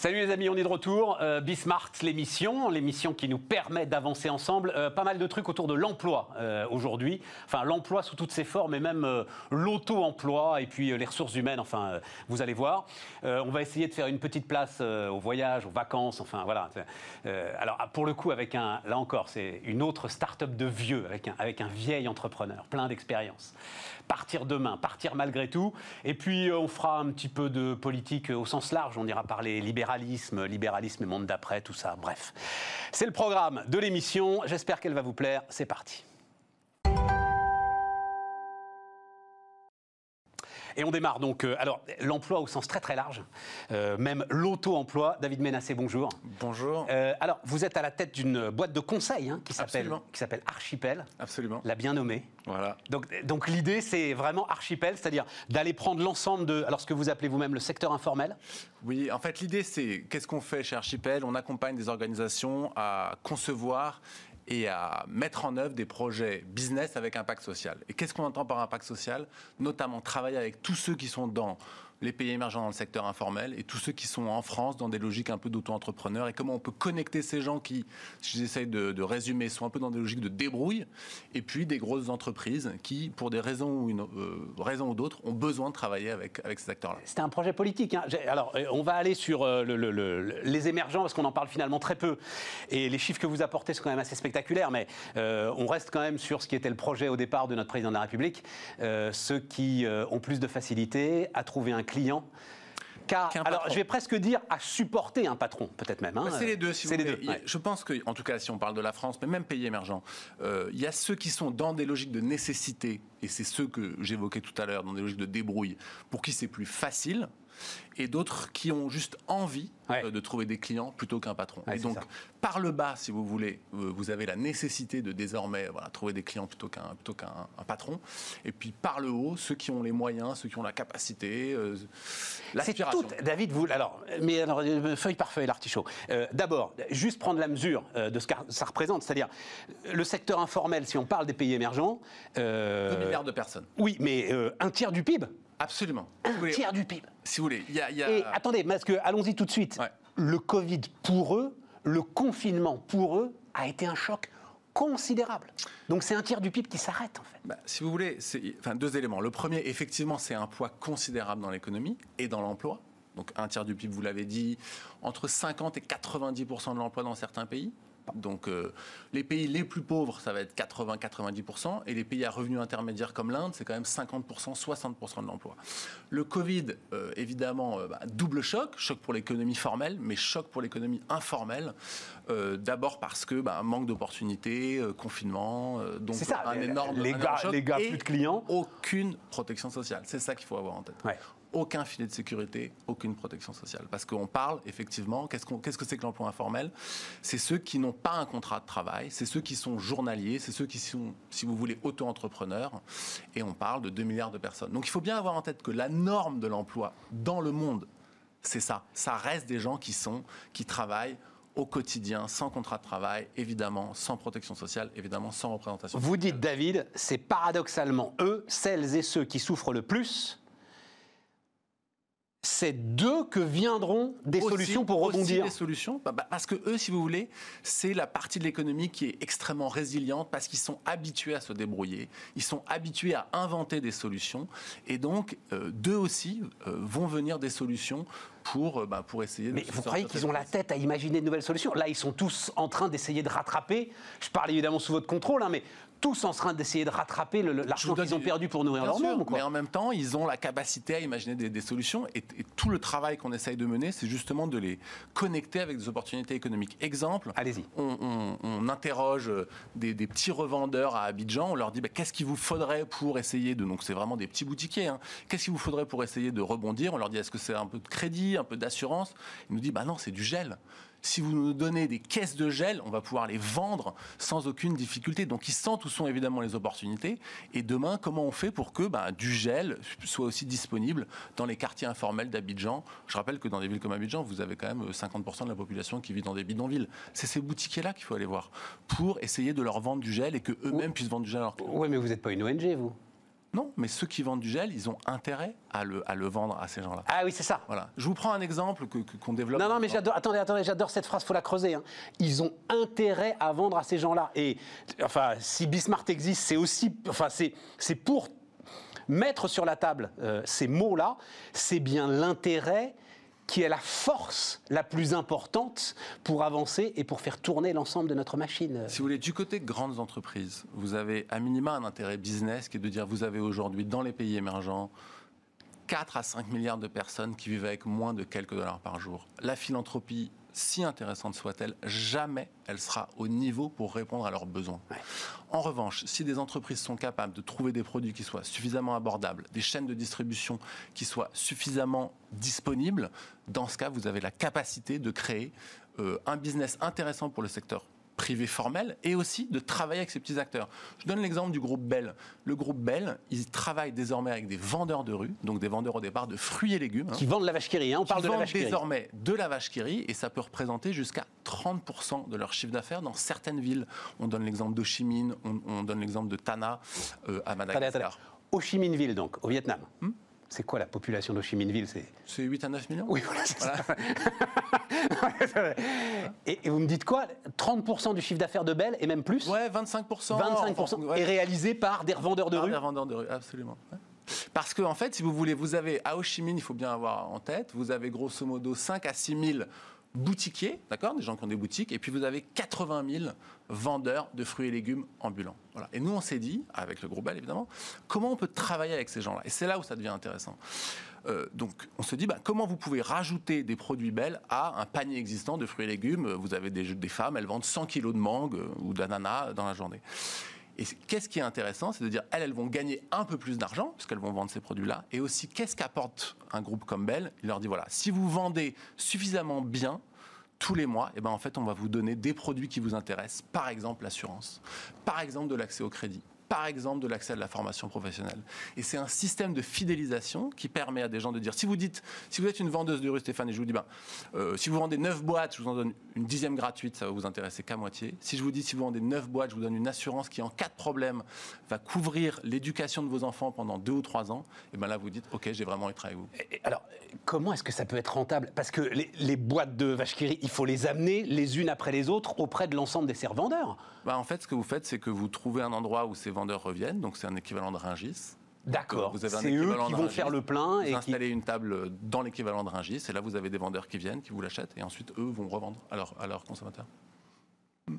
Salut les amis, on est de retour. Euh, Bismart, l'émission, l'émission qui nous permet d'avancer ensemble. Euh, pas mal de trucs autour de l'emploi euh, aujourd'hui. Enfin, l'emploi sous toutes ses formes et même euh, l'auto-emploi et puis les ressources humaines. Enfin, vous allez voir. On va essayer de faire une petite place au voyage, aux vacances. Enfin, voilà. Alors, pour le coup, avec un, là encore, c'est une autre start-up de vieux, avec un, avec un vieil entrepreneur, plein d'expérience. Partir demain, partir malgré tout. Et puis, euh, on fera un petit peu de politique euh, au sens large. On ira parler libéralisme, libéralisme et monde d'après, tout ça. Bref. C'est le programme de l'émission. J'espère qu'elle va vous plaire. C'est parti. Et on démarre donc, euh, alors l'emploi au sens très très large, euh, même l'auto-emploi. David Ménassé, bonjour. Bonjour. Euh, alors, vous êtes à la tête d'une boîte de conseil hein, qui s'appelle qui s'appelle Archipel, Absolument. la bien nommée. Voilà. Donc, donc l'idée, c'est vraiment Archipel, c'est-à-dire d'aller prendre l'ensemble de, alors ce que vous appelez vous-même le secteur informel. Oui, en fait, l'idée, c'est qu'est-ce qu'on fait chez Archipel? On accompagne des organisations à concevoir et à mettre en œuvre des projets business avec impact social. Et qu'est-ce qu'on entend par impact social? Notamment travailler avec tous ceux qui sont dans les pays émergents dans le secteur informel et tous ceux qui sont en France dans des logiques un peu d'auto-entrepreneurs et comment on peut connecter ces gens qui, si j'essaye de, résumer, sont un peu dans des logiques de débrouille et puis des grosses entreprises qui, pour des raisons ou, une, euh, raisons ou d'autres, ont besoin de travailler avec, avec ces acteurs-là. C'était un projet politique. hein. Alors, euh, on va aller sur euh, le- le- le- les émergents parce qu'on en parle finalement très peu. Et les chiffres que vous apportez sont quand même assez spectaculaires. Mais on reste quand même sur ce qui était le projet au départ de notre président de la République. Ceux qui ont plus de facilité à trouver un client. Car, alors, patron. je vais presque dire à supporter un patron, peut-être même. hein. Bah, c'est les deux, si vous les deux. ouais. Je pense que, en tout cas, si on parle de la France, mais même pays émergents, euh, il y a ceux qui sont dans des logiques de nécessité, et c'est ceux que j'évoquais tout à l'heure, dans des logiques de débrouille, pour qui c'est plus facile, et d'autres qui ont juste envie Ouais. euh, de trouver des clients plutôt qu'un patron. Ouais, et c'est donc, ça. par le bas, si vous voulez, euh, vous avez la nécessité de désormais voilà, trouver des clients plutôt qu'un plutôt qu'un un patron. Et puis par le haut, ceux qui ont les moyens, ceux qui ont la capacité, euh, C'est l'aspiration. tout, David, vous, alors, mais alors, euh, feuille par feuille, l'artichaut. Euh, D'abord, juste prendre la mesure de ce que ça représente, c'est-à-dire le secteur informel, si on parle des pays émergents. euh, 2 milliards de personnes. Oui, mais un tiers du PIB. Absolument. Si Un voulez, tiers du PIB. Si vous voulez, il y a. il y a- Et attendez, parce que, allons-y tout de suite. Ouais. Le Covid pour eux, le confinement pour eux, a été un choc considérable. Donc c'est un tiers du PIB qui s'arrête, en fait. Bah, si vous voulez, c'est enfin, deux éléments. Le premier, effectivement, c'est un poids considérable dans l'économie et dans l'emploi. Donc un tiers du PIB, vous l'avez dit, entre 50 et 90% de l'emploi dans certains pays. Donc euh, les pays les plus pauvres, ça va être 80-90%, et les pays à revenus intermédiaires comme l'Inde, c'est quand même 50%, 60% de l'emploi. Le Covid, euh, évidemment, euh, bah, double choc, choc pour l'économie formelle, mais choc pour l'économie informelle. D'abord parce que bah, manque d'opportunités, confinement, donc ça, un énorme les un énorme gars- choc les gars, plus de clients. Aucune protection sociale. C'est ça qu'il faut avoir en tête. Ouais. Aucun filet de sécurité, aucune protection sociale. Parce qu'on parle, effectivement, qu'est-ce qu'on- qu'est-ce que c'est que l'emploi informel? C'est ceux qui n'ont pas un contrat de travail, c'est ceux qui sont journaliers, c'est ceux qui sont, si vous voulez, auto-entrepreneurs. Et on parle de 2 milliards de personnes. Donc il faut bien avoir en tête que la norme de l'emploi dans le monde, c'est ça. Ça reste des gens qui sont, qui travaillent au quotidien, sans contrat de travail, évidemment, sans protection sociale, évidemment, sans représentation. Vous dites, David, c'est paradoxalement eux, celles et ceux qui souffrent le plus. C'est d'eux que viendront des Aussi- solutions pour aussi rebondir. des solutions, bah, bah, parce que eux, si vous voulez, c'est la partie de l'économie qui est extrêmement résiliente parce qu'ils sont habitués à se débrouiller, ils sont habitués à inventer des solutions, et donc euh, d'eux aussi euh, vont venir des solutions pour, euh, bah, pour essayer. de Mais vous croyez qu'ils ont la tête à imaginer de nouvelles solutions? Là, ils sont tous en train d'essayer de rattraper. Je parle évidemment sous votre contrôle, hein, mais tous en train d'essayer de rattraper l'argent qu'ils ont du- perdu pour nourrir leur monde. Mais en même temps, ils ont la capacité à imaginer des, des solutions. Et, et tout le travail qu'on essaye de mener, c'est justement de les connecter avec des opportunités économiques. Exemple, Allez-y. on, on- on interroge des, des petits revendeurs à Abidjan. On leur dit bah, qu'est-ce qu'il vous faudrait pour essayer de. Donc, c'est vraiment des petits boutiquiers. hein. Qu'est-ce qu'il vous faudrait pour essayer de rebondir? On leur dit est-ce que c'est un peu de crédit, un peu d'assurance? Ils nous disent bah non, c'est du gel. Si vous nous donnez des caisses de gel, on va pouvoir les vendre sans aucune difficulté. Donc ils sentent où sont évidemment les opportunités. Et demain, comment on fait pour que bah, du gel soit aussi disponible dans les quartiers informels d'Abidjan? Je rappelle que dans des villes comme Abidjan, vous avez quand même 50% de la population qui vit dans des bidonvilles. C'est ces boutiquiers-là qu'il faut aller voir pour essayer de leur vendre du gel et que eux-mêmes puissent vendre du gel à leurs clients. Oui, mais vous n'êtes pas une ONG, vous Non, mais ceux qui vendent du gel, ils ont intérêt à le, à le vendre à ces gens-là. Ah oui, c'est ça. Voilà. Je vous prends un exemple que- que- qu'on développe. Non, non, mais j'adore. Attendez, attendez, j'adore cette phrase. Faut la creuser. hein. Ils ont intérêt à vendre à ces gens-là. Et enfin, si Bismart existe, c'est aussi, enfin, c'est, c'est pour mettre sur la table euh, ces mots-là. C'est bien l'intérêt qui est la force la plus importante pour avancer et pour faire tourner l'ensemble de notre machine. Si vous voulez, du côté grandes entreprises, vous avez à minima un intérêt business qui est de dire vous avez aujourd'hui dans les pays émergents 4 à 5 milliards de personnes qui vivent avec moins de quelques dollars par jour. La philanthropie, si intéressante soit-elle, jamais elle sera au niveau pour répondre à leurs besoins. En revanche, si des entreprises sont capables de trouver des produits qui soient suffisamment abordables, des chaînes de distribution qui soient suffisamment disponibles, dans ce cas, vous avez la capacité de créer euh, un business intéressant pour le secteur privé formel et aussi de travailler avec ces petits acteurs. Je donne l'exemple du groupe Bell. Le groupe Bell, ils travaillent désormais avec des vendeurs de rue, donc des vendeurs au départ de fruits et légumes. hein, Qui vendent la vache qui rit, hein, on parle de la vache qui rit. désormais de la vache qui et ça peut représenter jusqu'à 30% de leur chiffre d'affaires dans certaines villes. On donne l'exemple Minh, on, on donne l'exemple de Tana euh, à Madagascar. attendez. Ho Chi Minh Ville, donc, au Vietnam. Hmm c'est quoi la population d'Ho Chi Minh Ville C'est C'est 8 à 9 millions Oui, voilà, c'est ça. et, et vous me dites quoi? 30% du chiffre d'affaires de Bell, et même plus? Ouais, 25%. 25% ouais. est réalisé par des revendeurs de Par rue des vendeurs de rue, absolument. Ouais. Parce que, en fait, si vous voulez, vous avez à Ho Chi Minh, il faut bien avoir en tête, vous avez grosso modo 5 à 6 000 boutiquiers, d'accord, des gens qui ont des boutiques, et puis vous avez 80 000 vendeurs de fruits et légumes ambulants. Et nous, on s'est dit, avec le groupe Bell évidemment, comment on peut travailler avec ces gens-là Et c'est là où ça devient intéressant. Euh, donc, on se dit, bah, comment vous pouvez rajouter des produits Bell à un panier existant de fruits et légumes? Vous avez des, des femmes, elles vendent 100 kilos de mangue euh, ou d'ananas dans la journée. Et qu'est-ce qui est intéressant, c'est de dire, elles, elles vont gagner un peu plus d'argent, puisqu'elles vont vendre ces produits-là. Et aussi, qu'est-ce qu'apporte un groupe comme Bell? Il leur dit, voilà, si vous vendez suffisamment bien, tous les mois, eh ben, en fait, on va vous donner des produits qui vous intéressent. Par exemple, l'assurance. Par exemple, de l'accès au crédit. Par exemple, de l'accès à la formation professionnelle. Et c'est un système de fidélisation qui permet à des gens de dire, si vous dites, si vous êtes une vendeuse de rue, Stéphane, et je vous dis, ben, euh, si vous vendez 9 boîtes, je vous en donne une dixième gratuite, ça va vous intéresser qu'à moitié. Si je vous dis, si vous vendez 9 boîtes, je vous donne une assurance qui, en cas de problème, va couvrir l'éducation de vos enfants pendant 2 ou 3 ans, et ben là, vous dites, OK, j'ai vraiment travailler avec vous. Et Alors, comment est-ce que ça peut être rentable? Parce que les, les boîtes de vache il faut les amener les unes après les autres auprès de l'ensemble des serveurs. Bah, en fait, ce que vous faites, c'est que vous trouvez un endroit où ces vendeurs reviennent, donc c'est un équivalent de Ringis. D'accord. Vous avez un C'est eux équivalent qui de vont faire le plein Vous et qui... installez une table dans l'équivalent de Ringis, et là vous avez des vendeurs qui viennent, qui vous l'achètent, et ensuite eux vont revendre à, leur- à leurs consommateurs. Mm.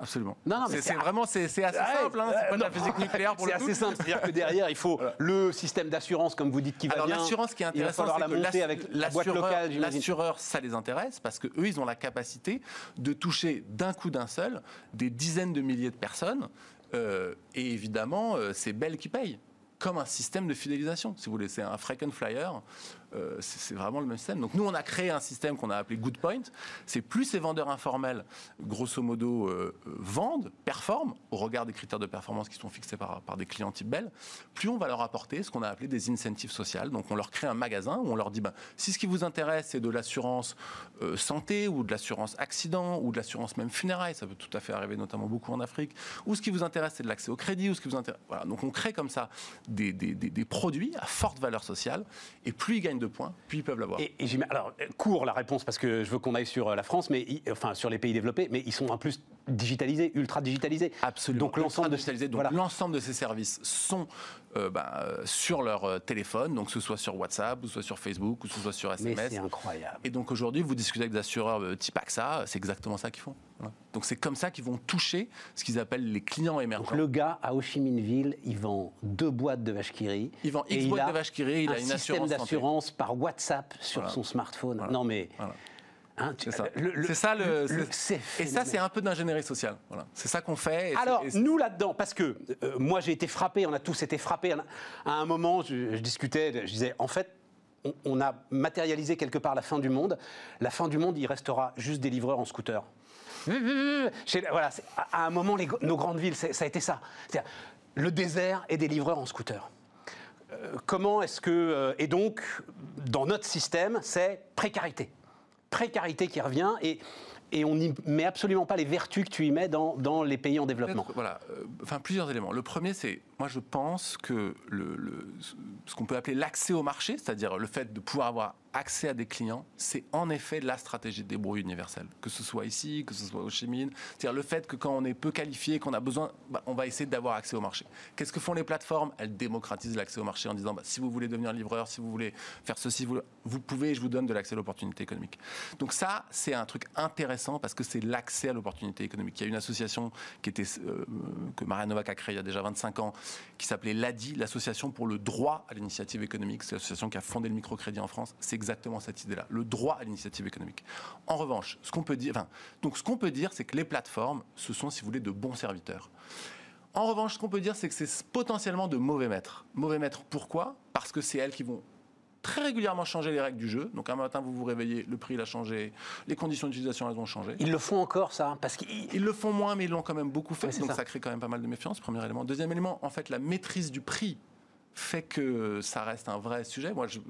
Absolument. Non, non, c'est c'est- c'est vraiment c'est c'est assez Ouais, simple, hein, c'est pas de la physique nucléaire pour C'est le coup. assez simple, c'est-à-dire que derrière, il faut le système d'assurance, comme vous dites, qui va Alors bien. l'assurance qui est Il va intéressante, falloir c'est la que monter avec la boîte l'assureur- locale. L'assureur, ça les intéresse parce que eux, ils ont la capacité de toucher d'un coup d'un seul des dizaines de milliers de personnes. Euh, et évidemment, euh, c'est Bell qui paye. Comme un système de fidélisation, si vous voulez. C'est un frequent flyer. Euh, c'est vraiment le même système. Donc nous, on a créé un système qu'on a appelé Good Point. C'est plus ces vendeurs informels, grosso modo, euh, euh, vendent, performent au regard des critères de performance qui sont fixés par, des clients type Bell, plus on va leur apporter ce qu'on a appelé des incentives sociales. Donc on leur crée un magasin où on leur dit, ben, si ce qui vous intéresse, c'est de l'assurance santé ou de l'assurance accident ou de l'assurance même funérailles, ça peut tout à fait arriver notamment beaucoup en Afrique, ou ce qui vous intéresse, c'est de l'accès au crédit, ou ce qui vous intéresse... Voilà. Donc on crée comme ça des- des- des produits à forte valeur sociale, et plus ils gagnent de points, plus ils peuvent l'avoir. Et, et j'im- alors, court la réponse parce que je veux qu'on aille sur euh, la France, mais enfin sur les pays développés, mais ils sont en plus digitalisés, ultra digitalisés. Absolument. Donc de voilà. l'ensemble de ces services sont euh, euh, sur leur euh, téléphone, donc que ce soit sur WhatsApp, ou soit sur Facebook, ou ce soit sur Mais SMS. c'est incroyable. Et donc aujourd'hui, vous discutez avec des assureurs euh, type AXA, c'est exactement ça qu'ils font. Donc c'est comme ça qu'ils vont toucher ce qu'ils appellent les clients émergents. Donc le gars à Ho Chi Minh Ville, il vend deux boîtes de vache qui rit. Il vend X boîtes de vache qui rit, il un a une système assurance santé. d'assurance par WhatsApp sur Voilà. son smartphone. Voilà. Non mais, Voilà. Hein, tu- C'est ça. le- le- C'est ça le. le- c'est- c'est et ça, c'est un peu d'ingénierie sociale. Voilà. C'est ça qu'on fait. et Alors, et nous là-dedans, parce que euh, moi j'ai été frappé, on a tous été frappés. À un moment, je, je discutais, je disais, en fait, on, on a matérialisé quelque part la fin du monde. La fin du monde, il restera juste des livreurs en scooter. Chez- voilà, à, un moment, les nos grandes villes, ça a été ça. C'est-à-dire, le désert et des livreurs en scooter. Euh, comment est-ce que. euh, et donc, dans notre système, c'est précarité. Précarité qui revient et, et on n'y met absolument pas les vertus que tu y mets dans, dans les pays en développement. Voilà, euh, enfin plusieurs éléments. Le premier, c'est moi, je pense que ce qu'on peut appeler l'accès au marché, c'est-à-dire le fait de pouvoir avoir accès à des clients, c'est en effet la stratégie de débrouille universelle. Que ce soit ici, que ce soit au Chimine. C'est-à-dire le fait que quand on est peu qualifié, qu'on a besoin, bah, on va essayer d'avoir accès au marché. Qu'est-ce que font les plateformes? Elles démocratisent l'accès au marché en disant bah, si vous voulez devenir livreur, si vous voulez faire ceci, vous, pouvez, je vous donne de l'accès à l'opportunité économique. Donc ça, c'est un truc intéressant parce que c'est l'accès à l'opportunité économique. Il y a une association euh, que Maria Novak a créée il y a déjà 25 ans, qui s'appelait l'ADI, l'Association pour le droit à l'initiative économique. C'est l'association qui a fondé le microcrédit en France. C'est exactement cette idée-là, le droit à l'initiative économique. En revanche, ce qu'on peut dire, donc ce qu'on peut dire, c'est que les plateformes, ce sont, si vous voulez, de bons serviteurs. En revanche, ce qu'on peut dire, c'est que c'est potentiellement de mauvais maîtres. Mauvais maîtres, pourquoi? Parce que c'est elles qui vont très régulièrement changer les règles du jeu. Donc un matin, vous vous réveillez, le prix il a changé, les conditions d'utilisation elles ont changé. Ils le font encore ça parce qu'ils le font moins, mais ils l'ont quand même beaucoup fait. donc ça. ça. crée quand même pas mal de méfiance. Premier élément. Deuxième élément, en fait, la maîtrise du prix fait que ça reste un vrai sujet. Moi, je,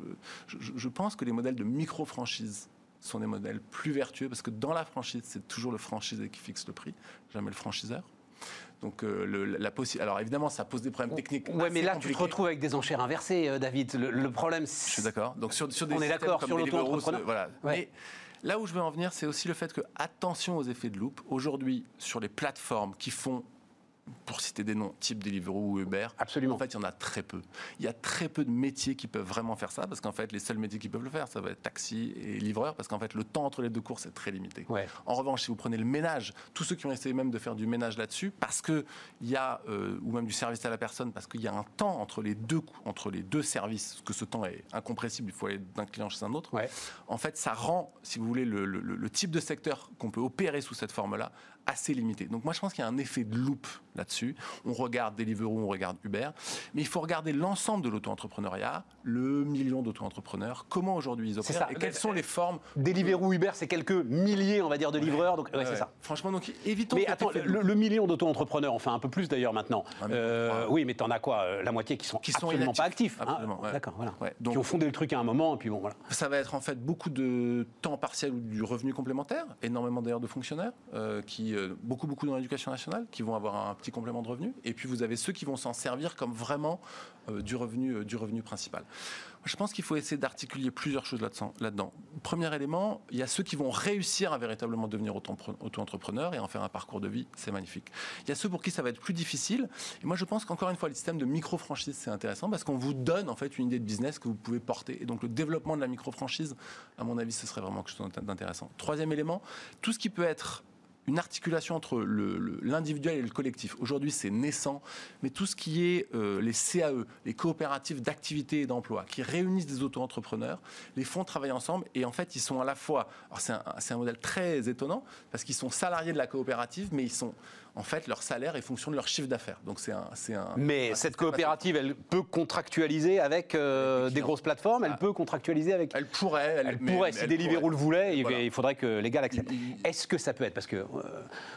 je, pense que les modèles de micro-franchise sont des modèles plus vertueux parce que dans la franchise, c'est toujours le franchisé qui fixe le prix, jamais le franchiseur. Donc euh, la possibilité. Alors évidemment, ça pose des problèmes techniques. Ouais, mais là, tu te retrouves avec des enchères inversées, euh, David. Le, problème. Je suis d'accord. Donc sur, sur des on est d'accord sur l'auto-entrepreneur. Voilà. Mais là où je veux en venir, c'est aussi le fait que attention aux effets de loupe. Aujourd'hui, sur les plateformes qui font pour citer des noms, type Deliveroo ou Uber, Absolument. en fait, il y en a très peu. Il y a très peu de métiers qui peuvent vraiment faire ça, parce qu'en fait, les seuls métiers qui peuvent le faire, ça va être taxi et livreur, parce qu'en fait, le temps entre les deux courses est très limité. En revanche, si vous prenez le ménage, tous ceux qui ont essayé même de faire du ménage là-dessus, parce que il y a, euh, ou même du service à la personne, parce qu'il y a un temps entre les deux, entre les deux services, que ce temps est incompressible, il faut aller d'un client chez un autre. En fait, ça rend, si vous voulez, le type de secteur qu'on peut opérer sous cette forme-là assez limité. Donc moi je pense qu'il y a un effet de loupe là-dessus. On regarde Deliveroo, on regarde Uber, mais il faut regarder l'ensemble de l'auto-entrepreneuriat, le million d'auto-entrepreneurs, comment aujourd'hui ils opèrent et quelles sont les formes. Deliveroo, Uber, c'est quelques milliers, on va dire, de livreurs. Donc ouais, c'est ça. Franchement, donc évitons. Mais attends, le, million d'auto-entrepreneurs, enfin un peu plus d'ailleurs maintenant. Euh, oui, mais t'en as quoi euh, La moitié qui sont qui absolument pas actifs. Hein D'accord, voilà. Donc, qui ont fondé le truc à un moment, et puis bon, voilà. Ça va être en fait beaucoup de temps partiel ou du revenu complémentaire, énormément d'ailleurs de fonctionnaires euh, qui beaucoup, beaucoup dans l'éducation nationale, qui vont avoir un petit complément de revenu. Et puis vous avez ceux qui vont s'en servir comme vraiment euh, du, revenu, du revenu principal. Je pense qu'il faut essayer d'articuler plusieurs choses là-dedans. Premier élément, il y a ceux qui vont réussir à véritablement devenir auto-entrepreneurs et en faire un parcours de vie, c'est magnifique. Il y a ceux pour qui ça va être plus difficile. Et moi, je pense qu'encore une fois, le système de micro-franchise, c'est intéressant parce qu'on vous donne en fait une idée de business que vous pouvez porter. Et donc, le développement de la micro-franchise, à mon avis, ce serait vraiment quelque chose d'intéressant. Troisième élément, tout ce qui peut être une articulation entre l'individuel et le collectif. Aujourd'hui, c'est naissant, mais tout ce qui est euh, les CAE, les coopératives d'activité et d'emploi, qui réunissent des auto-entrepreneurs, les font travailler ensemble et en fait, ils sont à la fois. C'est un, un, modèle très étonnant parce qu'ils sont salariés de la coopérative, mais ils sont en fait, leur salaire est fonction de leur chiffre d'affaires. Donc c'est un, un, Mais cette coopérative, elle peut contractualiser avec euh, des grosses plateformes. Elle ah. peut contractualiser avec. Elle pourrait. Elle, pourrait. Si Deliveroo le voulait, il faudrait que les gars l'acceptent. Est-ce que ça peut être parce que euh,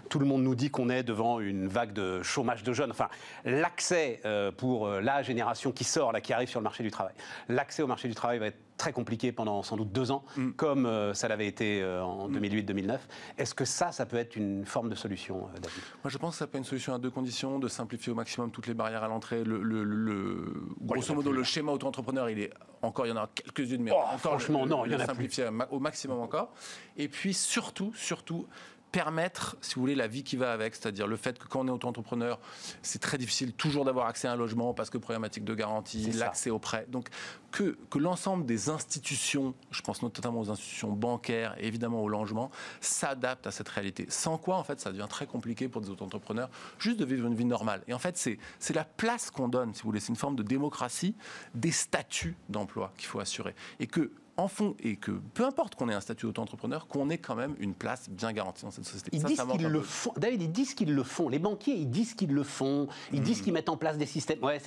tout le monde nous dit qu'on est devant une vague de chômage de jeunes. Enfin, l'accès euh, pour la génération qui sort là, qui arrive sur le marché du travail. L'accès au marché du travail va être très compliqué pendant sans doute deux ans, mm. comme euh, ça l'avait été euh, en 2008-2009. Mm. Est-ce que ça, ça peut être une forme de solution, euh, David? Moi, je pense que ça peut être une solution à deux conditions de simplifier au maximum toutes les barrières à l'entrée. Le, grosso modo, le schéma auto-entrepreneur, il est encore, il y en a quelques-unes, mais oh, encore, franchement, non, il y en a simplifier au maximum encore. Et puis surtout, surtout, permettre, si vous voulez, la vie qui va avec, c'est-à-dire le fait que quand on est auto-entrepreneur, c'est très difficile toujours d'avoir accès à un logement parce que problématique de garantie, l'accès au prêt. Donc que, que l'ensemble des institutions, je pense notamment aux institutions bancaires et évidemment au logement, s'adaptent à cette réalité. Sans quoi, en fait, ça devient très compliqué pour des auto-entrepreneurs juste de vivre une vie normale. Et en fait, c'est la place qu'on donne, si vous voulez, c'est une forme de démocratie des statuts d'emploi qu'il faut assurer. Et que en fond, et que peu importe qu'on ait un statut d'auto-entrepreneur, qu'on ait quand même une place bien garantie dans cette société. Ils disent qu'ils le font. David, ils disent qu'ils le font. Les banquiers, ils disent qu'ils le font. Ils disent hmm. qu'ils mettent en place des systèmes. Moi,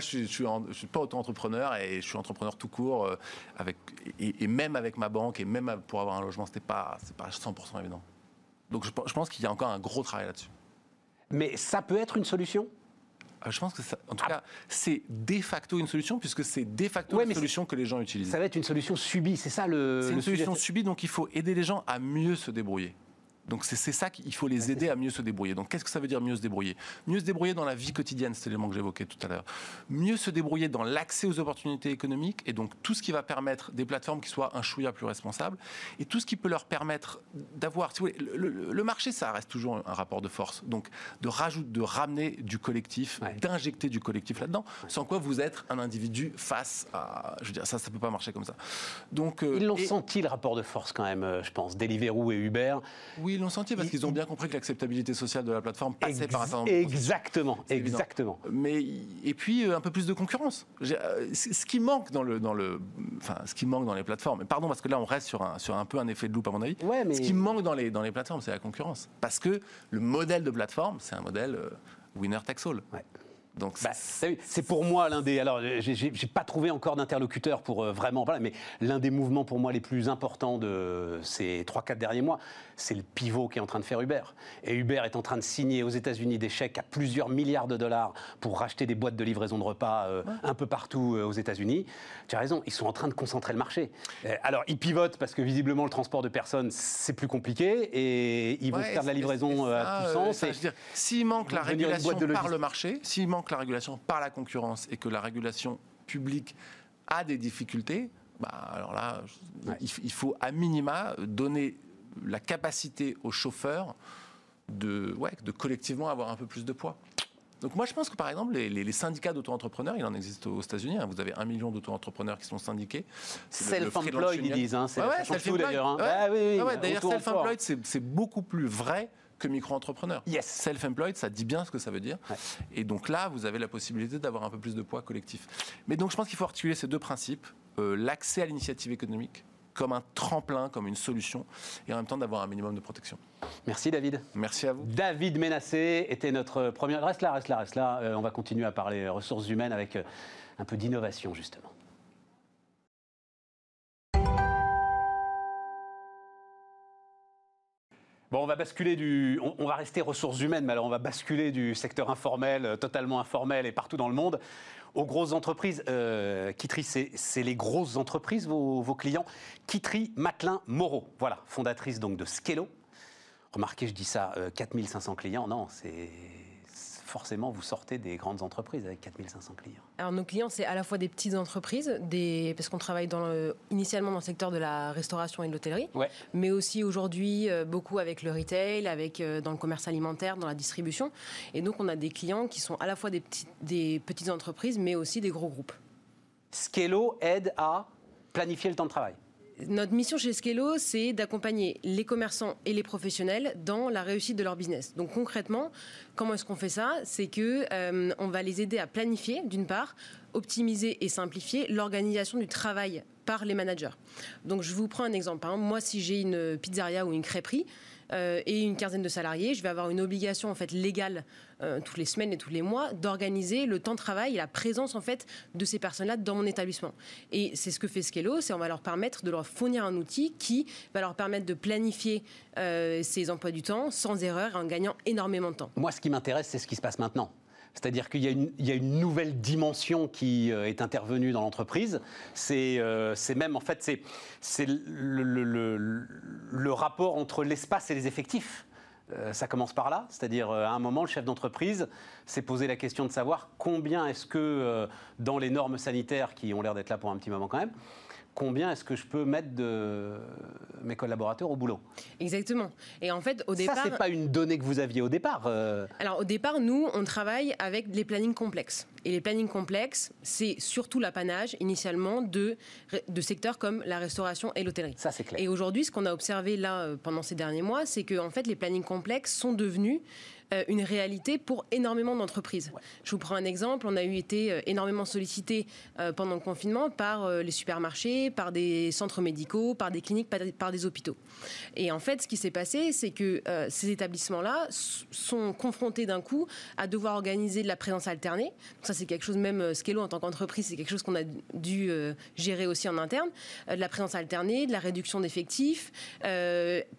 je ne suis, suis, pas auto-entrepreneur et je suis entrepreneur tout court. Euh, avec, et, même avec ma banque et même pour avoir un logement, ce n'est pas, pas 100% évident. Donc je, je pense qu'il y a encore un gros travail là-dessus. Mais ça peut être une solution? Je pense que, ça, en tout cas, c'est de facto une solution, puisque c'est de facto une solution que les gens utilisent. Ça va être une solution subie, c'est ça le. C'est une solution subie, donc il faut aider les gens à mieux se débrouiller. Donc c'est ça qu'il faut les aider à mieux se débrouiller. Donc qu'est-ce que ça veut dire mieux se débrouiller? Mieux se débrouiller dans la vie quotidienne, c'est l'élément que j'évoquais tout à l'heure. Mieux se débrouiller dans l'accès aux opportunités économiques et donc tout ce qui va permettre des plateformes qui soient un chouïa plus responsables et tout ce qui peut leur permettre d'avoir, si le, marché ça reste toujours un rapport de force. Donc de rajouter, de ramener du collectif, d'injecter du collectif là-dedans, sans quoi vous êtes un individu face à, je veux dire ça, ça peut pas marcher comme ça. Donc euh, ils l'ont senti le rapport de force quand même, euh, je pense. Deliveroo et Uber. Oui ils l'ont senti parce qu'ils ont bien compris que l'acceptabilité sociale de la plateforme passait par un certain nombre Exactement, exactement. Mais et puis euh, un peu plus de concurrence. Euh, ce qui manque dans le dans le, enfin ce qui manque dans les plateformes. Pardon parce que là on reste sur un sur un peu un effet de loupe à mon avis. Ouais, mais... Ce qui manque dans les dans les plateformes c'est la concurrence parce que le modèle de plateforme c'est un modèle euh, winner takes all. Ouais. Donc bah, c'est pour moi l'un des. Alors, j'ai pas trouvé encore d'interlocuteur pour vraiment. Voilà, mais l'un des mouvements pour moi les plus importants de ces 3-4 derniers mois, c'est le pivot qui est en train de faire Uber. Et Uber est en train de signer aux États-Unis des chèques à plusieurs milliards de dollars pour racheter des boîtes de livraison de repas euh, un peu partout euh, aux États-Unis. Tu as raison, ils sont en train de concentrer le marché. Euh, alors, ils pivotent parce que visiblement, le transport de personnes, c'est plus compliqué et ils vont faire de la livraison à tout sens. S'il manque la régulation par le marché, s'il manque la régulation par la concurrence et que la régulation publique a des difficultés, bah, alors là, il faut à minima donner la capacité aux chauffeurs de, ouais, de collectivement avoir un peu plus de poids. Donc moi je pense que par exemple les, syndicats d'auto-entrepreneurs, il en existe aux États-Unis, hein. vous avez un million d'auto-entrepreneurs qui sont syndiqués. Self-employed ils disent, hein, c'est ouais, d'ailleurs. Hein. Ah d'ailleurs self-employed c'est beaucoup plus vrai que micro-entrepreneur. Yes. Self-employed, ça dit bien ce que ça veut dire. Et donc là, vous avez la possibilité d'avoir un peu plus de poids collectif. Mais donc je pense qu'il faut articuler ces deux principes, euh, l'accès à l'initiative économique comme un tremplin, comme une solution, et en même temps d'avoir un minimum de protection. Merci David. Merci à vous. David Ménassé était notre premier... Reste là, reste là, reste là. Euh, on va continuer à parler ressources humaines avec euh, un peu d'innovation justement. Bon, on va basculer du. On, va rester ressources humaines, mais alors on va basculer du secteur informel, euh, totalement informel et partout dans le monde, aux grosses entreprises. Euh, c'est les grosses entreprises, vos, clients. Kitry Matelin Moreau, voilà, fondatrice donc de Skello. Remarquez, je dis ça, 4500 euh, clients, non, c'est forcément, vous sortez des grandes entreprises avec 4500 clients. Alors, nos clients, c'est à la fois des petites entreprises, des, parce qu'on travaille dans initialement dans le secteur de la restauration et de l'hôtellerie, mais aussi aujourd'hui euh, beaucoup avec le retail, avec, dans le commerce alimentaire, dans la distribution. Et donc, on a des clients qui sont à la fois des, des petites entreprises, mais aussi des gros groupes. Skello aide à planifier le temps de travail notre mission chez Skello, c'est d'accompagner les commerçants et les professionnels dans la réussite de leur business. Donc concrètement, comment est-ce qu'on fait ça? C'est que euh, on va les aider à planifier, d'une part, optimiser et simplifier l'organisation du travail par les managers. Donc je vous prends un exemple. Hein. Moi, si j'ai une pizzeria ou une crêperie, et une quinzaine de salariés, je vais avoir une obligation en fait légale euh, toutes les semaines et tous les mois d'organiser le temps de travail et la présence en fait de ces personnes-là dans mon établissement. Et c'est ce que fait Skello, c'est on va leur permettre de leur fournir un outil qui va leur permettre de planifier euh, ces emplois du temps sans erreur en gagnant énormément de temps. Moi, ce qui m'intéresse, c'est ce qui se passe maintenant. C'est-à-dire qu'il y, a une nouvelle dimension qui euh, est intervenue dans l'entreprise. C'est euh, même, en fait, c'est le, rapport entre l'espace et les effectifs. Euh, ça commence par là, c'est-à-dire à un moment, le chef d'entreprise s'est posé la question de savoir combien est-ce que, dans les normes sanitaires qui ont l'air d'être là pour un petit moment quand même, combien est-ce que je peux mettre de mes collaborateurs au boulot? Exactement. Et en fait, au départ. Ça, c'est pas une donnée que vous aviez au départ. Euh. Alors, au départ, nous, on travaille avec les plannings complexes. Et les plannings complexes, c'est surtout l'apanage, initialement, de, de secteurs comme la restauration et l'hôtellerie. Ça, c'est clair. Et aujourd'hui, ce qu'on a observé là, euh, pendant ces derniers mois, c'est que, en fait, les plannings complexes sont devenus euh, une réalité pour énormément d'entreprises. Je vous prends un exemple. On a eu été euh, énormément sollicité euh, pendant le confinement par les supermarchés, par des centres médicaux, par des cliniques, par des hôpitaux. Et en fait, ce qui s'est passé, c'est que ces établissements-là sont confrontés d'un coup à devoir organiser de la présence alternée. ça, c'est quelque chose, même Skello en tant qu'entreprise, c'est quelque chose qu'on a dû gérer aussi en interne. de la présence alternée, de la réduction d'effectifs,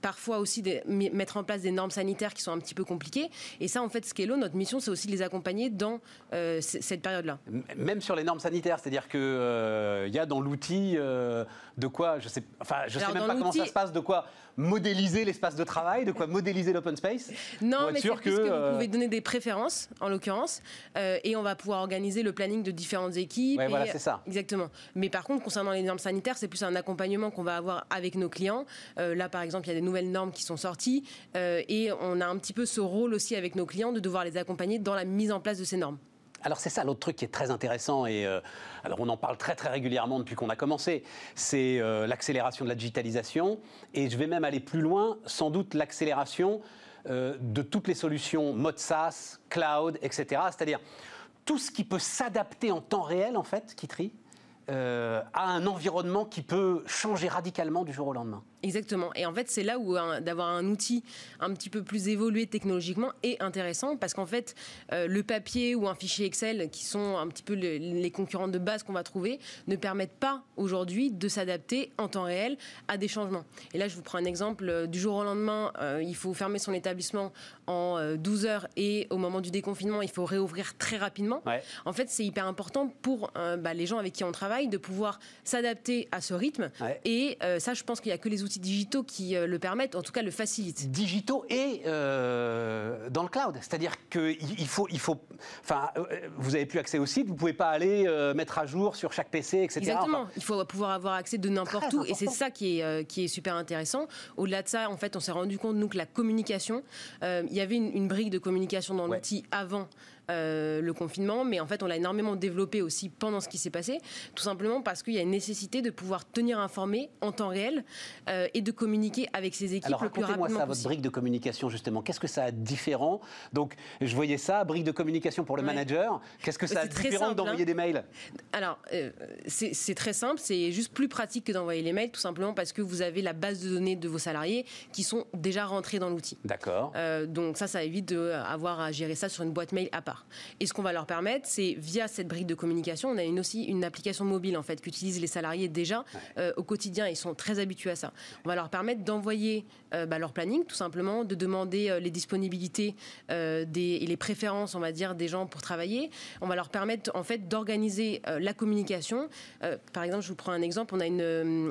parfois aussi mettre en place des normes sanitaires qui sont un petit peu compliquées. Et ça, en fait, Skello, notre mission, c'est aussi de les accompagner dans euh, cette période-là. Même sur les normes sanitaires, c'est-à-dire qu'il euh, y a dans l'outil euh, de quoi, je sais, enfin, je sais même pas comment ça se passe, de quoi modéliser l'espace de travail, de quoi modéliser l'open space. Non, mais c'est que, que vous pouvez donner des préférences, en l'occurrence, et on va pouvoir organiser le planning de différentes équipes. Voilà, c'est ça. Exactement. Mais par contre, concernant les normes sanitaires, c'est plus un accompagnement qu'on va avoir avec nos clients. là, par exemple, il y a des nouvelles normes qui sont sorties, et on a un petit peu ce rôle aussi avec nos clients de devoir les accompagner dans la mise en place de ces normes. Alors c'est ça l'autre truc qui est très intéressant et euh, alors on en parle très très régulièrement depuis qu'on a commencé, c'est euh, l'accélération de la digitalisation et je vais même aller plus loin, sans doute l'accélération euh, de toutes les solutions mode SaaS, cloud, etc. C'est-à-dire tout ce qui peut s'adapter en temps réel en fait, qui à un environnement qui peut changer radicalement du jour au lendemain. Exactement. Et en fait, c'est là où d'avoir un outil un petit peu plus évolué technologiquement est intéressant parce qu'en fait, euh, le papier ou un fichier Excel, qui sont un petit peu les concurrents de base qu'on va trouver, ne permettent pas aujourd'hui de s'adapter en temps réel à des changements. Et là, je vous prends un exemple. Euh, du jour au lendemain, euh, il faut fermer son établissement en 12 heures et au moment du déconfinement, il faut réouvrir très rapidement. En fait, c'est hyper important pour bah, les gens avec qui on travaille de pouvoir s'adapter à ce rythme. Et ça, je pense qu'il n'y a que les outils digitaux qui euh, le permettent, en tout cas le facilitent. Digitaux et euh, dans le cloud. C'est-à-dire qu'il faut, il faut, enfin, euh, vous avez plus accès au site, vous pouvez pas aller mettre à jour sur chaque PC, etc. Exactement. il faut pouvoir avoir accès de n'importe où, et c'est ça qui est, qui est super intéressant. Au-delà de ça, en fait, on s'est rendu compte nous que la communication, il y avait une, brique de communication dans l'outil avant euh, le confinement, mais en fait, on l'a énormément développé aussi pendant ce qui s'est passé, tout simplement parce qu'il y a une nécessité de pouvoir tenir informé en temps réel euh, et de communiquer avec ses équipes le plus rapidement ça, votre brique de communication, justement. Qu'est-ce que ça a de différent Donc, je voyais ça, brique de communication pour le manager. Qu'est-ce que ça a de différent d'envoyer hein. des mails Alors, euh, c'est très simple, c'est juste plus pratique que d'envoyer les mails, tout simplement parce que vous avez la base de données de vos salariés qui sont déjà rentrés dans l'outil. D'accord. donc ça, ça évite d'avoir à gérer ça sur une boîte mail à part. Et ce qu'on va leur permettre, c'est via cette brique de communication, on a une, aussi une application mobile en fait qu'utilisent les salariés déjà euh, au quotidien. Ils sont très habitués à ça. On va leur permettre d'envoyer bah, leur planning, tout simplement, de demander euh, les disponibilités des, et les préférences, on va dire, des gens pour travailler. On va leur permettre en fait d'organiser la communication. par exemple, je vous prends un exemple. On a une,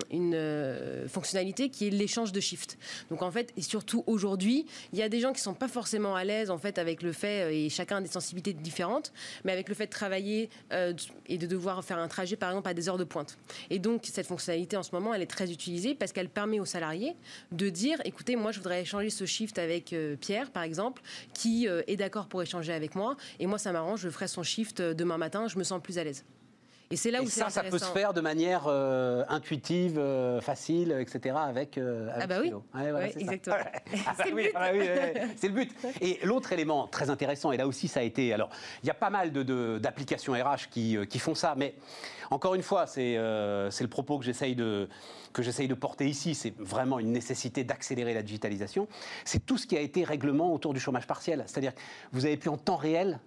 fonctionnalité qui est l'échange de shift. Donc en fait, et surtout aujourd'hui, il y a des gens qui sont pas forcément à l'aise en fait avec le fait et chacun a des sensibilités différentes, mais avec le fait de travailler euh, et de devoir faire un trajet, par exemple, à des heures de pointe. Et donc, cette fonctionnalité, en ce moment, elle est très utilisée parce qu'elle permet aux salariés de dire, écoutez, moi, je voudrais échanger ce shift avec euh, Pierre, par exemple, qui euh, est d'accord pour échanger avec moi, et moi, ça m'arrange, je ferai son shift demain matin, je me sens plus à l'aise. Et c'est là où ça, ça peut se faire de manière euh, intuitive, euh, facile, etc. avec, euh, Ah bah oui, exactement. c'est le but. c'est le but. Et l'autre élément très intéressant, et là aussi ça a été, alors il y a pas mal d'applications de, RH qui, qui, font ça, mais encore une fois, c'est le propos que j'essaye de que j'essaye de porter ici, c'est vraiment une nécessité d'accélérer la digitalisation. C'est tout ce qui a été règlement autour du chômage partiel, c'est-à-dire que vous avez pu en temps réel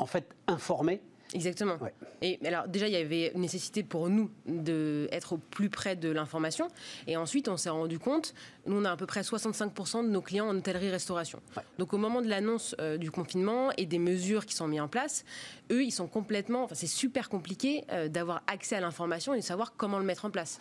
en fait informer Exactement. Et alors déjà, il y avait nécessité pour nous d'être au plus près de l'information. Et ensuite, on s'est rendu compte, nous, on a à peu près 65% de nos clients en hôtellerie-restauration. Donc au moment de l'annonce euh, du confinement et des mesures qui sont mises en place, eux, ils sont complètement... Enfin, c'est super compliqué euh, d'avoir accès à l'information et de savoir comment le mettre en place.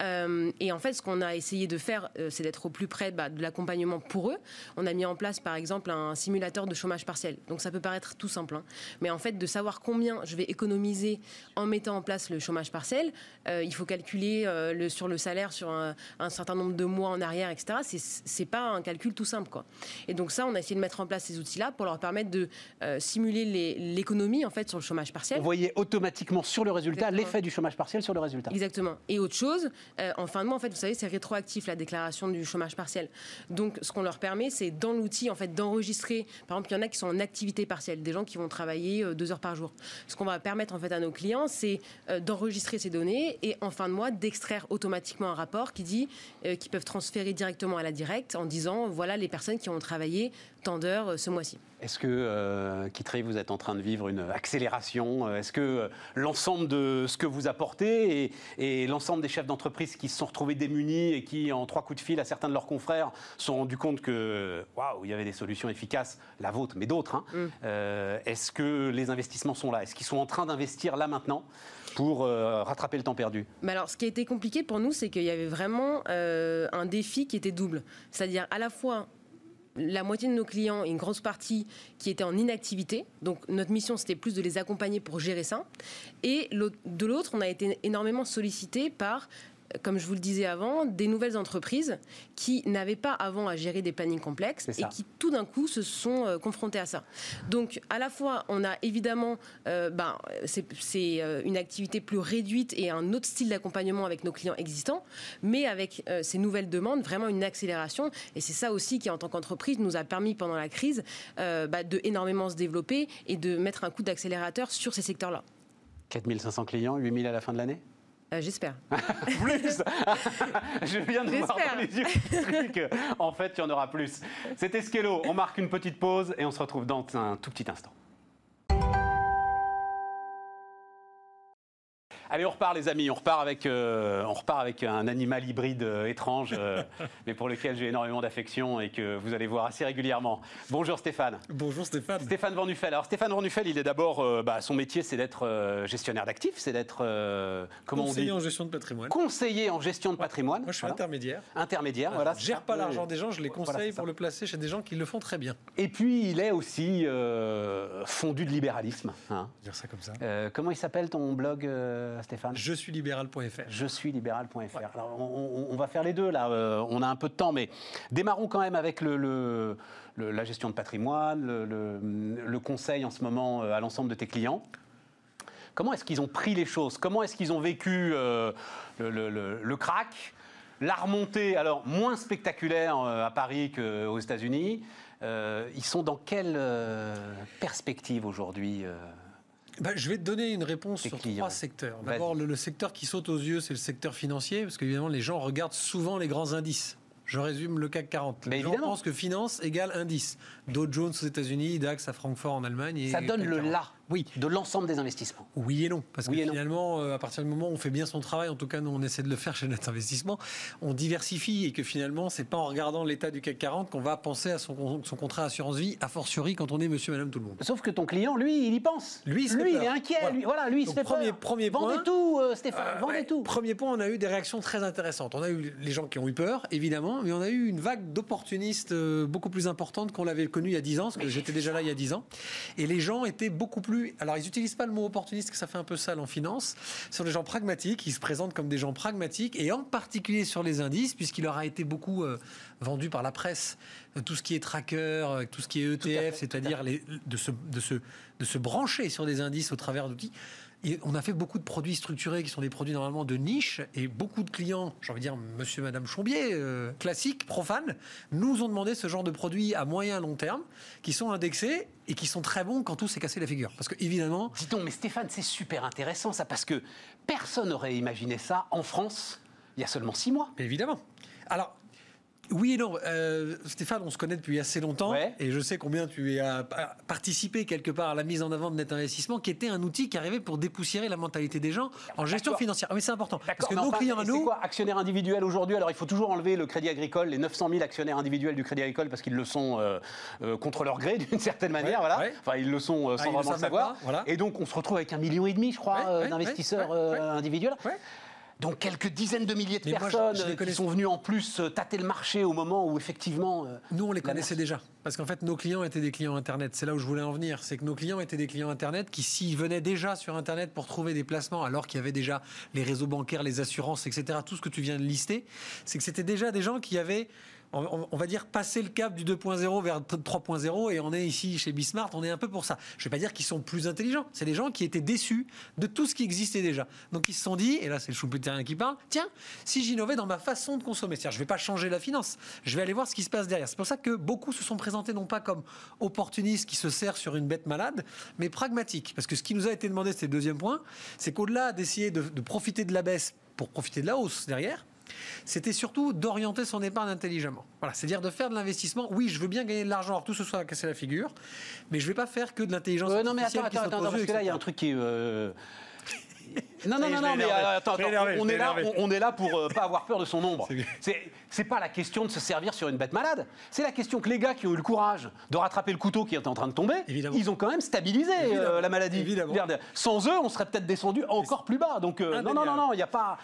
Euh, et en fait, ce qu'on a essayé de faire, c'est d'être au plus près bah, de l'accompagnement pour eux. On a mis en place, par exemple, un simulateur de chômage partiel. Donc ça peut paraître tout simple, hein. mais en fait, de savoir combien je vais économiser en mettant en place le chômage partiel. Il faut calculer le, sur le salaire sur un, certain nombre de mois en arrière, etc. C'est pas un calcul tout simple, quoi. Et donc ça, on a essayé de mettre en place ces outils-là pour leur permettre de euh, simuler l'économie en fait sur le chômage partiel. Vous voyez automatiquement sur le résultat l'effet du chômage partiel sur le résultat. Exactement. Et autre chose, en fin de mois, en fait, vous savez, c'est rétroactif la déclaration du chômage partiel. Donc, ce qu'on leur permet, c'est dans l'outil en fait d'enregistrer. Par exemple, il y en a qui sont en activité partielle, des gens qui vont travailler deux heures par jour ce qu'on va permettre en fait à nos clients, c'est euh, d'enregistrer ces données et en fin de mois d'extraire automatiquement un rapport qui dit euh, qu'ils peuvent transférer directement à la directe en disant voilà les personnes qui ont travaillé tant d'heures euh, ce mois-ci. Est-ce que, euh, vous êtes en train de vivre une accélération Est-ce que l'ensemble de ce que vous apportez et, l'ensemble des chefs d'entreprise qui se sont retrouvés démunis et qui, en trois coups de fil à certains de leurs confrères, se sont rendus compte que, waouh, il y avait des solutions efficaces, la vôtre, mais d'autres, hein, mm. euh, est-ce que les investissements sont là? Est-ce qu'ils sont en train d'investir là maintenant? Pour euh, rattraper le temps perdu Mais alors, ce qui a été compliqué pour nous, c'est qu'il y avait vraiment euh, un défi qui était double. C'est-à-dire à la fois la moitié de nos clients une grosse partie qui étaient en inactivité. Donc notre mission, c'était plus de les accompagner pour gérer ça. Et de l'autre, on a été énormément sollicité par comme je vous le disais avant, des nouvelles entreprises qui n'avaient pas avant à gérer des plannings complexes et qui tout d'un coup se sont euh, confrontées à ça. Donc à la fois, on a évidemment, euh, ben, c'est euh, une activité plus réduite et un autre style d'accompagnement avec nos clients existants, mais avec ces nouvelles demandes, vraiment une accélération. Et c'est ça aussi qui, en tant qu'entreprise, nous a permis pendant la crise bah, de énormément se développer et de mettre un coup d'accélérateur sur ces secteurs-là. 4500 clients, 8000 à la fin de l'année? Euh, j'espère. plus Je viens de voir dans les yeux En fait, il y en aura plus. C'était Skello. On marque une petite pause et on se retrouve dans un tout petit instant. Allez, on repart, les amis. On repart avec, euh, on repart avec un animal hybride euh, étrange, euh, mais pour lequel j'ai énormément d'affection et que vous allez voir assez régulièrement. Bonjour Stéphane. Bonjour Stéphane. Stéphane Van Alors Stéphane Van il est d'abord, bah, son métier, c'est d'être gestionnaire d'actifs, c'est d'être comment conseiller en gestion de patrimoine. Conseiller en gestion de patrimoine. Moi, je suis intermédiaire. Intermédiaire, voilà. Je gère pas l'argent des gens, je les conseille pour le placer chez des gens qui le font très bien. Et puis, il est aussi fondu de libéralisme. Hein. Dire ça comme ça. comment il s'appelle ton blog Stéphane? Je suis libéral.fr. Je suis libéral.fr. Alors, on, va faire les deux, là. Euh, on a un peu de temps, mais démarrons quand même avec le, la gestion de patrimoine, le, conseil en ce moment euh, à l'ensemble de tes clients. Comment est-ce qu'ils ont pris les choses? Comment est-ce qu'ils ont vécu euh, le, crack? La remontée, alors moins spectaculaire à Paris qu'aux États-Unis, ils sont dans quelle perspective aujourd'hui bah, je vais te donner une réponse sur trois secteurs. D'abord, le, secteur qui saute aux yeux, c'est le secteur financier, parce qu'évidemment, les gens regardent souvent les grands indices. Je résume le CAC 40. Les gens pensent que finance égale indice. Dow Jones aux États-Unis, DAX à Francfort en Allemagne. Ça donne le là oui. de l'ensemble des investissements. Oui et non. Parce que finalement, euh, à partir du moment où on fait bien son travail, en tout cas nous on essaie de le faire chez notre investissement, on diversifie et que finalement c'est pas en regardant l'état du CAC 40 qu'on va penser à son, son, contrat assurance vie, a fortiori quand on est monsieur, madame, tout le monde. Sauf que ton client, lui, il y pense. Lui, il, lui, il est inquiet. Voilà, lui, voilà, lui il se fait premier, Premier vendez point, tout, euh, Stéphane, euh, vendez tout. Premier point, on a eu des réactions très intéressantes. On a eu les gens qui ont eu peur, évidemment, mais on a eu une vague d'opportunistes beaucoup plus importante qu'on l'avait connu il y a 10 ans, parce que j'étais déjà là il y a 10 ans. Et les gens étaient beaucoup plus... Alors ils utilisent pas le mot opportuniste, que ça fait un peu sale en finance. Ce sont des gens pragmatiques, ils se présentent comme des gens pragmatiques, et en particulier sur les indices, puisqu'il leur a été beaucoup euh, vendu par la presse, euh, tout ce qui est tracker, euh, tout ce qui est ETF, c'est-à-dire de se, de, se, de se brancher sur des indices au travers d'outils on a fait beaucoup de produits structurés qui sont des produits normalement de niche et beaucoup de clients, j'ai envie de dire monsieur, madame Chombier, euh, classiques, profanes, nous ont demandé ce genre de produits à moyen long terme qui sont indexés et qui sont très bons quand tout s'est cassé la figure. Parce que évidemment. Dis donc, mais Stéphane, c'est super intéressant ça parce que personne n'aurait imaginé ça en France il y a seulement six mois. Évidemment. Alors, oui et non. Euh, Stéphane, on se connaît depuis assez longtemps et je sais combien tu as participé quelque part à la mise en avant de Net Investissement, qui était un outil qui arrivait pour dépoussiérer la mentalité des gens en gestion financière. Ah, mais c'est important. Parce que nos clients à nous. Quoi Actionnaires individuels aujourd'hui? Alors il faut toujours enlever le crédit agricole, les 900 000 actionnaires individuels du crédit agricole parce qu'ils le sont euh, euh, contre leur gré d'une certaine manière. voilà. Enfin, ils le sont sans ah, vraiment le savoir. Et donc on se retrouve avec un million et demi, je crois, d'investisseurs individuels. Donc quelques dizaines de milliers de personnes qui sont venues en plus euh, tâter le marché au moment où effectivement... Euh, Nous, on les connaissait déjà. Parce qu'en fait, nos clients étaient des clients Internet. C'est là où je voulais en venir. C'est que nos clients étaient des clients Internet qui, s'ils venaient déjà sur Internet pour trouver des placements, alors qu'il y avait déjà les réseaux bancaires, les assurances, etc., tout ce que tu viens de lister, c'est que c'était déjà des gens qui avaient on, va dire, passer le cap du 2.0 vers 3.0 et on est ici chez Bismart, on est un peu pour ça. Je ne vais pas dire qu'ils sont plus intelligents, c'est des gens qui étaient déçus de tout ce qui existait déjà. Donc ils se sont dit, et là c'est le Schumpeterien qui parle, tiens, si j'innovais dans ma façon de consommer, c'est-à-dire je ne vais pas changer la finance, je vais aller voir ce qui se passe derrière. C'est pour ça que beaucoup se sont présentés non pas comme opportunistes qui se servent sur une bête malade, mais pragmatiques. Parce que ce qui nous a été demandé, c'est le deuxième point, c'est qu'au-delà d'essayer de profiter de la baisse pour profiter de la hausse derrière, c'était surtout d'orienter son épargne intelligemment. Voilà, c'est-à-dire de faire de l'investissement. Oui, je veux bien gagner de l'argent, alors tout ce soit à casser la figure, mais je ne vais pas faire que de l'intelligence Euh, non, mais artificielle attends, attends, attends, parce que là, il y a un truc qui est. euh, Non, non, non, non, mais euh, attends, on est là, énervé. on, on est là pour euh, pas avoir peur de son ombre. C'est pas la question de se servir sur une bête malade. C'est la question que les gars qui ont eu le courage de rattraper le couteau qui était en train de tomber, Évidemment. ils ont quand même stabilisé euh, la maladie. Évidemment. Sans eux, on serait peut-être descendu encore plus bas. Donc euh, non, non, non, non, il n'y a pas,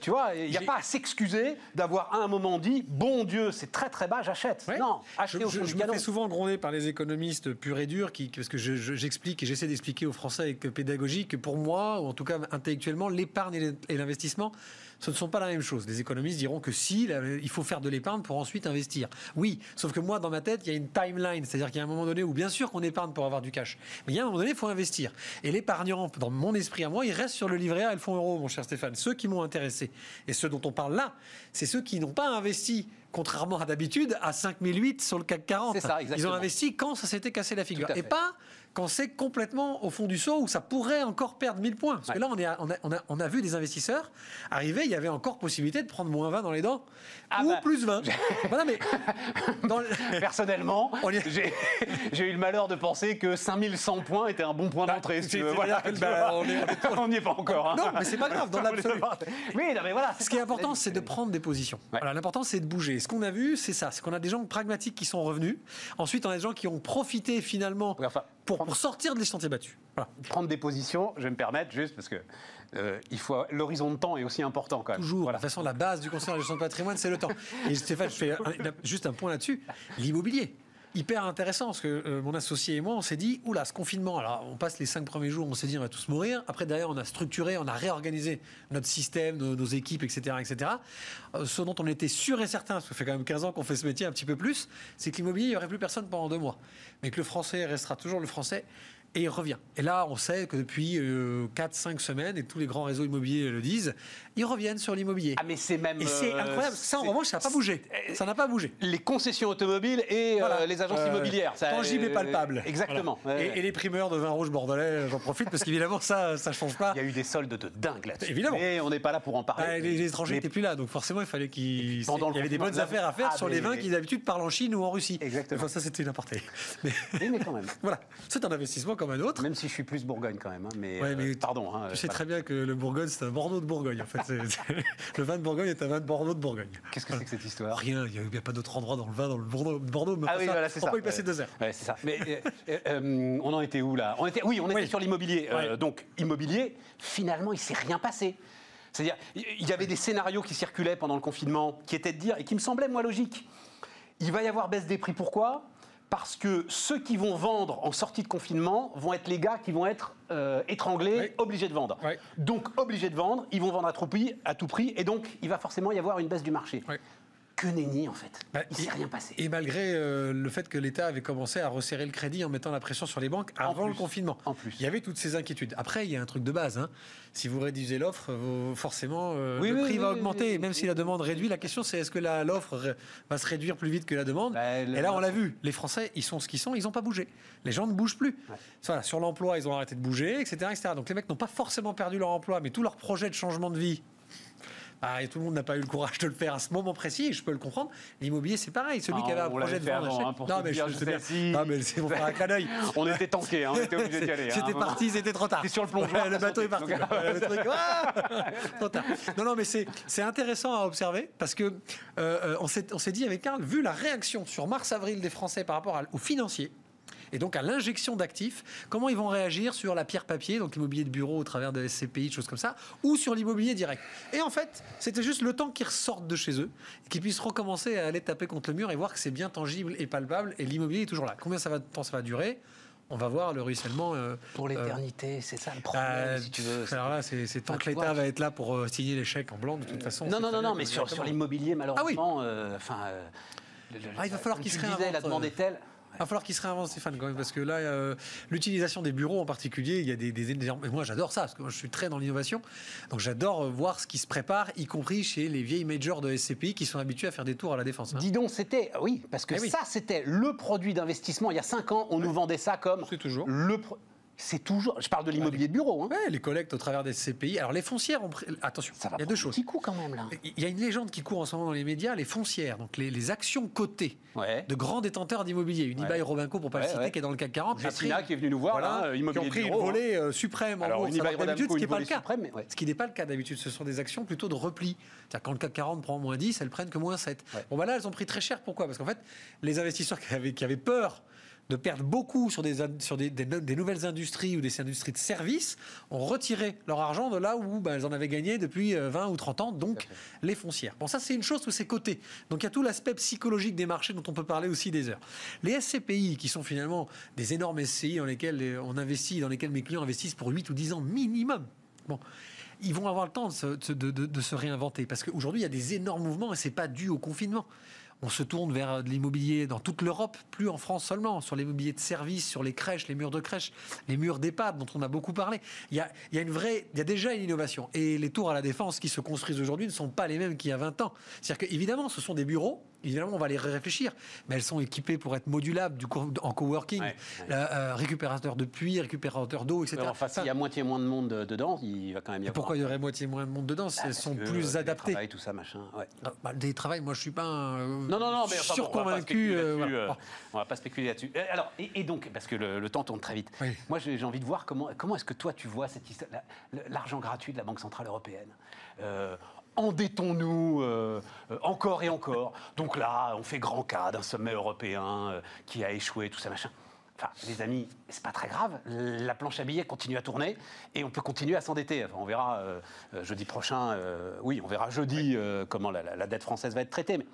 tu vois, il n'y a pas à s'excuser d'avoir à un moment dit, bon Dieu, c'est très très bas, j'achète. Ouais. Non, Je, acheter au fond je du me canon. fais souvent gronder par les économistes purs et durs, qui, parce que je- je- j'explique et j'essaie d'expliquer aux Français avec pédagogie que pour moi, ou en tout cas intellectuellement, l'épargne et l'in- et l'investissement, ce ne sont pas la même chose. Les économistes diront que si, là, il faut faire de l'épargne pour ensuite investir. Oui, sauf que moi, dans ma tête, il y a une timeline, c'est-à-dire qu'il y a un moment donné où bien sûr qu'on épargne pour avoir du cash, mais il y a un moment donné, il faut investir. Et l'épargnant, dans mon esprit à moi, il reste sur le livret A et le fonds euro, mon cher Stéphane. Ceux qui m'ont intéressé et ceux dont on parle là, c'est ceux qui n'ont pas investi contrairement à d'habitude, à 5008 sur le CAC 40. C'est ça, Ils ont investi quand ça s'était cassé la figure. Et pas quand c'est complètement au fond du seau où ça pourrait encore perdre 1000 points. Parce que là, on, est à- on, a, on, a, on a vu des investisseurs arriver, il y avait encore possibilité de prendre moins 20 dans les dents Ah ou bah. plus 20. voilà, mais dans le- Personnellement, j'ai eu le malheur de penser que 5100 points était un bon point d'entrée. si Voilà, bah, vois. on n'y est pas encore. hein. Non, mais c'est pas grave, dans l'absolu. Oui, non, mais voilà. Ce qui est important, c'est de prendre des positions. Ouais. L'important, c'est de bouger. Ce qu'on a vu, c'est ça. C'est qu'on a des gens pragmatiques qui sont revenus. Ensuite, on a des gens qui ont profité finalement enfin, pour, pour sortir de les sentiers battus. Voilà. Prendre des positions, je vais me permettre juste parce que euh, il faut l'horizon de temps est aussi important quand même. Toujours. Voilà. De toute façon, la base du conseil en gestion de patrimoine, c'est le temps. Et Stéphane, je fais un- juste un point là-dessus. L'immobilier. Hyper intéressant parce que euh, mon associé et moi, on s'est dit, oula, ce confinement, alors on passe les cinq premiers jours, on s'est dit, on va tous mourir. Après, derrière, on a structuré, on a réorganisé notre système, nos, équipes, etc. etc. Euh, ce dont on était sûr et certain, parce que ça fait quand même 15 ans qu'on fait ce métier un petit peu plus, c'est que l'immobilier, il n'y aurait plus personne pendant deux mois. Mais que le français restera toujours le français. Et il revient. Et là, on sait que depuis 4-5 semaines, et tous les grands réseaux immobiliers le disent, ils reviennent sur l'immobilier. Ah mais c'est même. Et c'est euh, incroyable. Ça, en revanche, ça n'a pas bougé. Ça n'a pas bougé. Les concessions automobiles et euh, les agences Euh, immobilières. Ça, tangible et euh, palpable. Exactement. Voilà. Et, les primeurs de vin rouge bordelais, j'en profite parce qu'évidemment, ça, ça change pas. Il y a eu des soldes de dingue là-dessus. Évidemment. Mais on n'est pas là pour en parler. Ah, les, les étrangers n'étaient plus là, donc forcément, il fallait qu'ils. Il y avait des bonnes affaires à faire ah, sur les vins qui d'habitude parlent en Chine ou en Russie. Exactement. Enfin, ça, c'était une aparté. Mais mais quand même. voilà, c'est un investissement comme un autre. Même si je suis plus Bourgogne quand même. hein, mais, Ouais, euh, pardon. hein, Tu sais très bien que le Bourgogne, c'est un Bordeaux de Bourgogne. En fait, le vin de Bourgogne est un vin de Bordeaux de Bourgogne. Qu'est-ce que c'est que cette histoire? Rien, il n'y a, pas d'autre endroit dans le vin, dans le Bordeaux. Bordeaux mais Ah oui, ça, voilà, c'est on ça. peut y passer Ouais. deux heures? Ouais, c'est ça. Mais euh, euh, on en était où là? On était, Oui, on était Oui. sur l'immobilier. Ouais. donc, immobilier, finalement, il s'est rien passé. C'est-à-dire, il y avait des scénarios qui circulaient pendant le confinement qui étaient de dire, et qui me semblaient, moi, logiques. Il va y avoir baisse des prix. Pourquoi? Parce que ceux qui vont vendre en sortie de confinement vont être les gars qui vont être euh, étranglés, obligés de vendre. Donc obligés de vendre, ils vont vendre à tout prix, à tout prix, et donc il va forcément y avoir une baisse du marché. Que nenni en fait. Bah, il s'est rien passé. Et malgré euh, le fait que l'État avait commencé à resserrer le crédit en mettant la pression sur les banques avant plus. le confinement. En plus. Il y avait toutes ces inquiétudes. Après, il y a un truc de base. hein. Si vous réduisez l'offre, forcément, euh, Oui, le oui, prix oui, va augmenter. Même si la demande réduit, la question c'est est-ce que l'offre va se réduire plus vite que la demande? Bah, le- Et là, on l'a vu. Les Français, ils sont ce qu'ils sont. Ils n'ont pas bougé. Les gens ne bougent plus. Voilà, sur l'emploi, ils ont arrêté de bouger, etc., etc. Donc les mecs n'ont pas forcément perdu leur emploi, mais tout leur projet de changement de vie. Ah, et tout le monde n'a pas eu le courage de le faire à ce moment précis, et je peux le comprendre. L'immobilier, c'est pareil. Celui Ah, qui avait un projet de vendre avant, hein, Non, mais dire, je je sais bien. si. Ah, mais c'est pour faire un clin d'œil. On était tankés, hein, on était obligés d'y aller. hein. C'était parti, c'était trop tard. Sur le plongeoir, Ouais, le bateau est parti. Donc, le truc, ah trop tard. Non, non, mais c'est intéressant à observer parce que euh, euh, on s'est on s'est dit avec Karl, vu la réaction sur mars-avril des Français par rapport à- aux financiers. Et donc à l'injection d'actifs, comment ils vont réagir sur la pierre papier, donc l'immobilier de bureau au travers de SCPI, de choses comme ça, ou sur l'immobilier direct? Et en fait, c'était juste le temps qu'ils ressortent de chez eux, qu'ils puissent recommencer à aller taper contre le mur et voir que c'est bien tangible et palpable, et l'immobilier est toujours là. Combien ça va, de temps ça va durer? On va voir le ruissellement. euh, Pour l'éternité, c'est ça le problème, bah, si tu veux. Alors là, c'est tant Enfin, que l'État va être là pour euh, signer les chèques en blanc, de toute façon. Non, non, non, non, mais sur, l'immobilier, malheureusement, euh, enfin. euh, le- le- Ah, il va falloir qu'il se disais, la réinvente, demande euh, est telle. Il va falloir qu'il se réinvente, Stéphane, quand même, parce que là, euh, l'utilisation des bureaux en particulier, il y a des, des énormes- et Moi, j'adore ça, parce que moi, je suis très dans l'innovation. Donc, j'adore euh, voir ce qui se prépare, y compris chez les vieilles majors de SCPI qui sont habitués à faire des tours à la défense. hein. Dis donc, c'était. Oui, parce que Eh oui. ça, c'était le produit d'investissement. Il y a 5 ans, on nous vendait ça comme. C'est toujours. Le pro- C'est toujours. Je parle de l'immobilier de bureau. Hein. Ouais, les collectes au travers des CPI. Alors les foncières ont pris- Attention, Ça va il y a deux choses. petit coup quand même là. Il y a une légende qui court en ce moment dans les médias, les foncières, donc les, les actions cotées Ouais. de grands détenteurs d'immobilier, Unibail Ouais. Robinco pour pas Ouais, le citer, qui est dans le CAC 40, a Jessina pris- qui est venue nous voir voilà, là, euh, qui ont pris de une bureau. hein. volée euh, suprême en Alors, bourse. Unibail d'habitude, ce qui une n'est pas le cas. suprême. Ce qui n'est pas le cas d'habitude, ce sont des actions plutôt de repli. C'est-à-dire quand le CAC 40 prend moins 10, elles prennent que moins 7. Ouais. Bon, bah là, elles ont pris très cher. Pourquoi? Parce qu'en fait, les investisseurs qui avaient, qui avaient peur de perdre beaucoup sur, des, in- sur des, des no- des nouvelles industries ou des industries de services, ont retiré leur argent de là où bah, elles en avaient gagné depuis euh, 20 ou 30 ans, donc les foncières. Bon, ça, c'est une chose où c'est coté. Donc, il y a tout l'aspect psychologique des marchés dont on peut parler aussi des heures. Les SCPI, qui sont finalement des énormes SCI dans lesquels euh, on investit, dans lesquels mes clients investissent pour 8 ou 10 ans minimum. Bon. Ils vont avoir le temps de se, de- de- de se réinventer parce qu'aujourd'hui il y a des énormes mouvements et c'est pas dû au confinement. On se tourne vers de l'immobilier dans toute l'Europe, plus en France seulement, sur l'immobilier de service, sur les crèches, les murs de crèches, les murs d'EHPAD dont on a beaucoup parlé. Il y a, il y a une vraie, il y a déjà une innovation. Et les tours à la défense qui se construisent aujourd'hui ne sont pas les mêmes qu'il y a 20 ans. C'est-à-dire qu'évidemment, ce sont des bureaux, évidemment, on va les réfléchir, mais elles sont équipées pour être modulables du co- en coworking, Ouais, ouais. euh, euh, récupérateur de puits, récupérateur d'eau, etc. Enfin, s'il y a moitié moins de monde euh, dedans, il va quand même y avoir. pourquoi il y aurait moitié moins de monde dedans si Ah, elles sont que, plus euh, adaptées télétravail, tout ça, machin. Ouais. Ah, bah, Le télétravail, moi je suis pas euh, Non, non, non, mais enfin, on surconvaincu. voilà. on va pas spéculer là-dessus. Alors, et, et donc, parce que le, le temps tourne très vite, Oui. moi j'ai envie de voir comment, comment est-ce que toi tu vois cette histoire, l'argent gratuit de la Banque Centrale Européenne? Endettons-nous euh, euh, encore et encore. Donc là, on fait grand cas d'un sommet européen euh, qui a échoué, tout ça, machin. Enfin, les amis, c'est pas très grave. La planche à billets continue à tourner et on peut continuer à s'endetter. On verra euh, jeudi prochain. oui, on verra jeudi comment la, la- la dette française va être traitée. Mais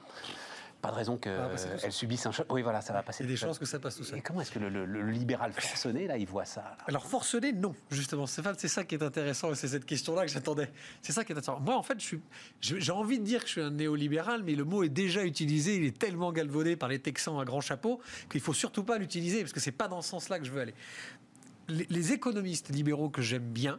pas de raison qu'elle subisse un choc. Oui, voilà, ça va passer. Il y a des chances que ça passe tout seul. Et comment est-ce que le, le- le libéral forcené, là, il voit ça là? Alors forcené, non, justement. Stéphane, c'est ça qui est intéressant et c'est cette question-là que j'attendais. C'est ça qui est intéressant. Moi, en fait, je suis, je- j'ai envie de dire que je suis un néolibéral, mais le mot est déjà utilisé. Il est tellement galvaudé par les Texans à grand chapeau qu'il faut surtout pas l'utiliser parce que c'est pas dans ce sens-là que je veux aller. Les, les économistes libéraux que j'aime bien.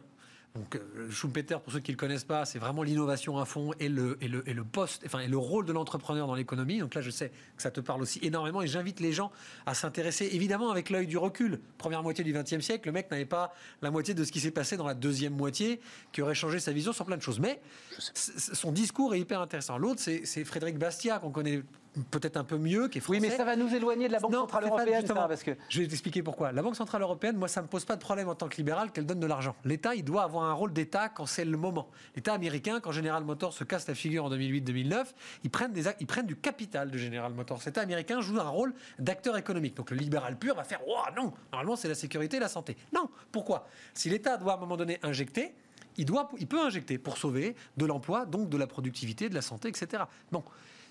Donc, euh, Schumpeter, pour ceux qui ne le connaissent pas, c'est vraiment l'innovation à fond et le, et le, et le poste, enfin, et le rôle de l'entrepreneur dans l'économie. Donc là, je sais que ça te parle aussi énormément et j'invite les gens à s'intéresser, évidemment, avec l'œil du recul. Première moitié du XXe siècle, le mec n'avait pas la moitié de ce qui s'est passé dans la deuxième moitié, qui aurait changé sa vision sur plein de choses. Mais son discours est hyper intéressant. L'autre, c'est c'est Frédéric Bastiat, qu'on connaît peut-être un peu mieux, qui est Oui, mais ça va nous éloigner de la Banque Non, Centrale Européenne, ça, parce que... Je vais t'expliquer pourquoi. La Banque Centrale Européenne, moi, ça ne me pose pas de problème en tant que libéral qu'elle donne de l'argent. L'État, il doit avoir un rôle d'État quand c'est le moment. L'État américain, quand General Motors se casse la figure en 2008-2009, ils prennent, des, ils prennent du capital de General Motors. L'État américain joue un rôle d'acteur économique. Donc le libéral pur va faire « Oh non, normalement, c'est la sécurité et la santé ». Non, pourquoi? Si l'État doit à un moment donné injecter, il, doit, il peut injecter pour sauver de l'emploi, donc de la productivité, de la santé, etc. Non.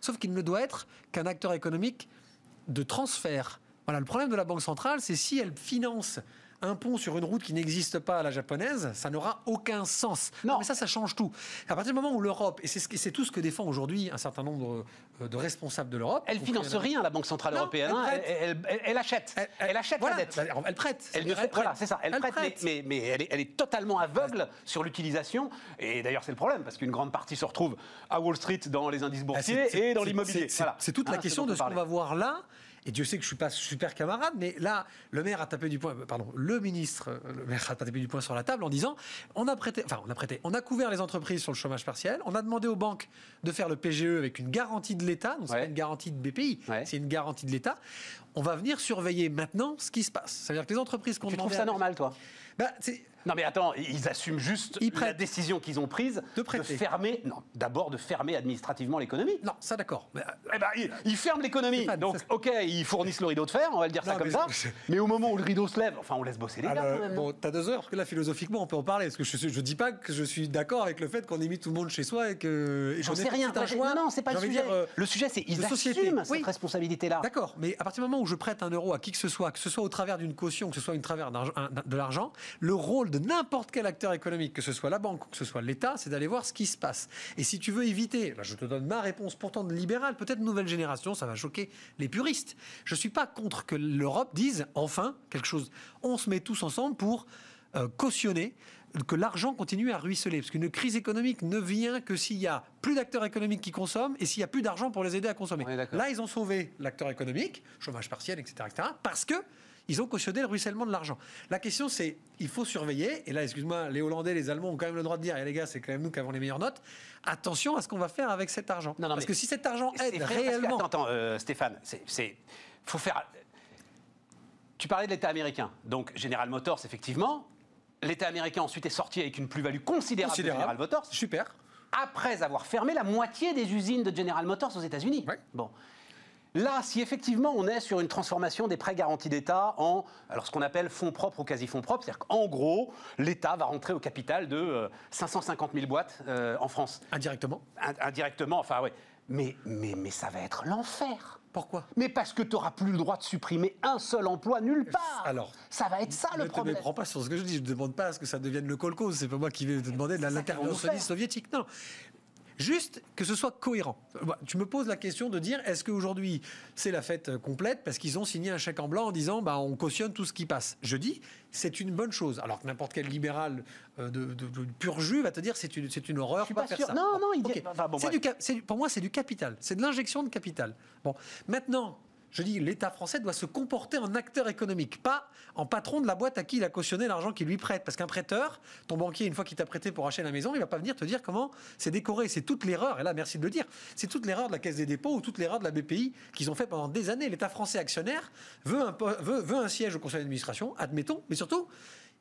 Sauf qu'il ne doit être qu'un acteur économique de transfert. Voilà, le problème de la Banque centrale, c'est si elle finance un pont sur une route qui n'existe pas à la japonaise, ça n'aura aucun sens. Non. mais ça, ça change tout. À partir du moment où l'Europe, et c'est ce tout ce que défend aujourd'hui un certain nombre euh, de responsables de l'Europe. Elle finance Madame- rien, la Banque Centrale Non, Européenne. elle hein. Elle, elle- elle- elle achète. Elle, achète voilà, la dette. Elle prête. Elle prête. voilà, c'est ça. Elle, prête, prête. Mais, mais- mais elle, est, elle est totalement aveugle sur l'utilisation. Et d'ailleurs, c'est le problème, parce qu'une grande partie se retrouve à Wall Street dans les indices Ah, boursiers et dans l'immobilier. c'est- Voilà. Toute Hein, la question dont de ce qu'on va voir là. Et Dieu sait que je suis pas super camarade, mais là, le maire a tapé du poing, pardon, le ministre, le maire a tapé du poing sur la table en disant, on a prêté, enfin, on a prêté, on a couvert les entreprises sur le chômage partiel, on a demandé aux banques de faire le PGE avec une garantie de l'État, donc c'est Ouais. pas une garantie de BPI, Ouais. c'est une garantie de l'État. On va venir surveiller maintenant ce qui se passe. C'est-à-dire que les entreprises qu'on Tu trouves ça normal, toi? Bah, Non, mais attends, ils assument juste Ils la décision qu'ils ont prise De fermer. Non, d'abord de fermer administrativement l'économie. Non, ça d'accord. Mais, Eh ben, ils, ils ferment l'économie. Donc, ça- ok, ils fournissent le rideau de fer, on va le dire ça comme mais ça. Mais au moment où le rideau se lève, enfin, on laisse bosser les gars Alors, quand même. bon, t'as deux heures, parce que là, philosophiquement, on peut en parler. Parce que je ne dis pas que je suis d'accord avec le fait qu'on ait mis tout le monde chez soi et que. J'en sais rien. un choix, non, non, c'est pas le sujet. dire, euh, le sujet, c'est ils assument Oui. cette responsabilité-là. D'accord, mais à partir du moment où je prête un euro à qui que ce soit, que ce soit au travers d'une caution, que ce soit au travers un- de l'argent, le rôle de n'importe quel acteur économique, que ce soit la banque ou que ce soit l'État, c'est d'aller voir ce qui se passe. Et si tu veux éviter, là, je te donne ma réponse pourtant de libéral, peut-être nouvelle génération, ça va choquer les puristes. Je suis pas contre que l'Europe dise enfin quelque chose. On se met tous ensemble pour euh, cautionner que l'argent continue à ruisseler. Parce qu'une crise économique ne vient que s'il y a plus d'acteurs économiques qui consomment et s'il y a plus d'argent pour les aider à consommer. Là, ils ont sauvé l'acteur économique, chômage partiel, etc., etc., parce que ils ont cautionné le ruissellement de l'argent. La question, c'est, il faut surveiller, et là, excuse-moi, les Hollandais, les Allemands ont quand même le droit de dire, et les gars, c'est quand même nous qui avons les meilleures notes, attention à ce qu'on va faire avec cet argent. Non, non, parce que si cet argent aide vrai, parce que- réellement... attends, attends, euh, Stéphane, c'est, faut faire. Tu parlais de l'État américain, donc General Motors, effectivement. L'État américain ensuite est sorti avec une plus-value considérable, de General Motors, Super. après avoir fermé la moitié des usines de General Motors aux États-Unis. Ouais. Bon. Là, si effectivement on est sur une transformation des prêts garantis d'État en alors ce qu'on appelle fonds propres ou quasi-fonds propres, c'est-à-dire qu'en gros, l'État va rentrer au capital de euh, 550 000 boîtes euh, en France. Indirectement. In- indirectement, enfin oui. Mais, mais, mais ça va être l'enfer. Pourquoi? Mais parce que tu n'auras plus le droit de supprimer un seul emploi nulle part. Alors, ça va être ça le ne te problème. méprends pas sur ce que je dis. Je ne demande pas à ce que ça devienne le kolkhoz. C'est pas moi qui vais te demander de faire. soviétique. Non. Juste que ce soit cohérent. Tu me poses la question de dire est-ce qu'aujourd'hui c'est la fête euh, complète parce qu'ils ont signé un chèque en blanc en disant bah, on cautionne tout ce qui passe. Je dis c'est une bonne chose. Alors que n'importe quel libéral euh, de, de- de pur jus va te dire c'est une, c'est une horreur. Je suis pas faire sûr. ça. Non, non, il Ok. dit- enfin, bon, C'est du- pour moi c'est du capital. C'est de l'injection de capital. Bon, maintenant. Je dis, l'État français doit se comporter en acteur économique, pas en patron de la boîte à qui il a cautionné l'argent qu'il lui prête. Parce qu'un prêteur, ton banquier, une fois qu'il t'a prêté pour acheter la maison, il va pas venir te dire comment c'est décoré. C'est toute l'erreur, et là, merci de le dire, c'est toute l'erreur de la Caisse des dépôts ou toute l'erreur de la BPI qu'ils ont fait pendant des années. L'État français actionnaire veut veut un siège au conseil d'administration, admettons, mais surtout,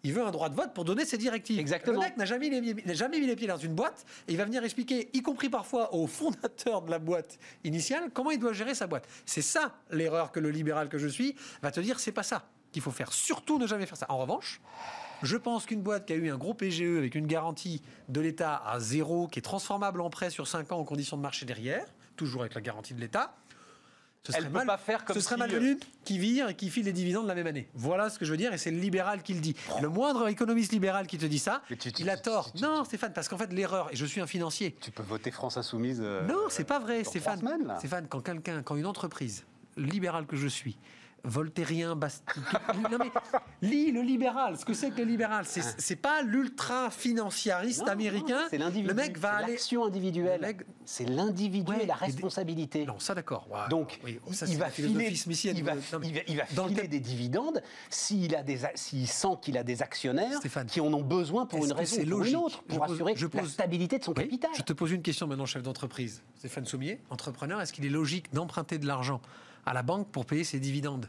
il veut un droit de vote pour donner ses directives. Exactement. Le mec n'a jamais, mis les- n'a jamais mis les pieds dans une boîte et il va venir expliquer, y compris parfois au fondateur de la boîte initiale, comment il doit gérer sa boîte. C'est ça l'erreur que le libéral que je suis va te dire, c'est pas ça qu'il faut faire. Surtout ne jamais faire ça. En revanche, je pense qu'une boîte qui a eu un gros PGE avec une garantie de l'État à zéro, qui est transformable en prêt sur 5 ans en conditions de marché derrière, toujours avec la garantie de l'État, ce Elle serait peut mal, pas faire comme ce serait si, malvenu qui vire et qui file les dividendes la même année. Voilà ce que je veux dire, et c'est le libéral qui le dit. Le moindre économiste libéral qui te dit ça, Mais tu- tu- il a tort. tu- non, Stéphane, parce qu'en fait, l'erreur, et je suis un financier. Tu peux voter France Insoumise. euh, non, c'est pas vrai, Stéphane. semaines. Stéphane, quand quelqu'un, quand une entreprise libérale que je suis, voltairien, bast... non mais lis le libéral. Ce que c'est que le libéral, c'est c'est pas l'ultra financiariste Ah. Américain. C'est l'individu. Le mec va aller. L'action individuelle. Le mec- C'est l'individu Ouais, et la responsabilité. Non, ça d'accord. Ouais, Donc, oui, il- ça, il, va filer, il va, Non, mais il va- il va dans le filer cas- des dividendes s'il a des, a- s'il sent qu'il a des actionnaires Stéphane, qui en ont besoin pour une raison ou une autre, pour Je pose- assurer je la stabilité de son Oui, capital. Je te pose une question maintenant, chef d'entreprise. Stéphane Sommier, entrepreneur, est-ce qu'il est logique d'emprunter de l'argent à la banque pour payer ses dividendes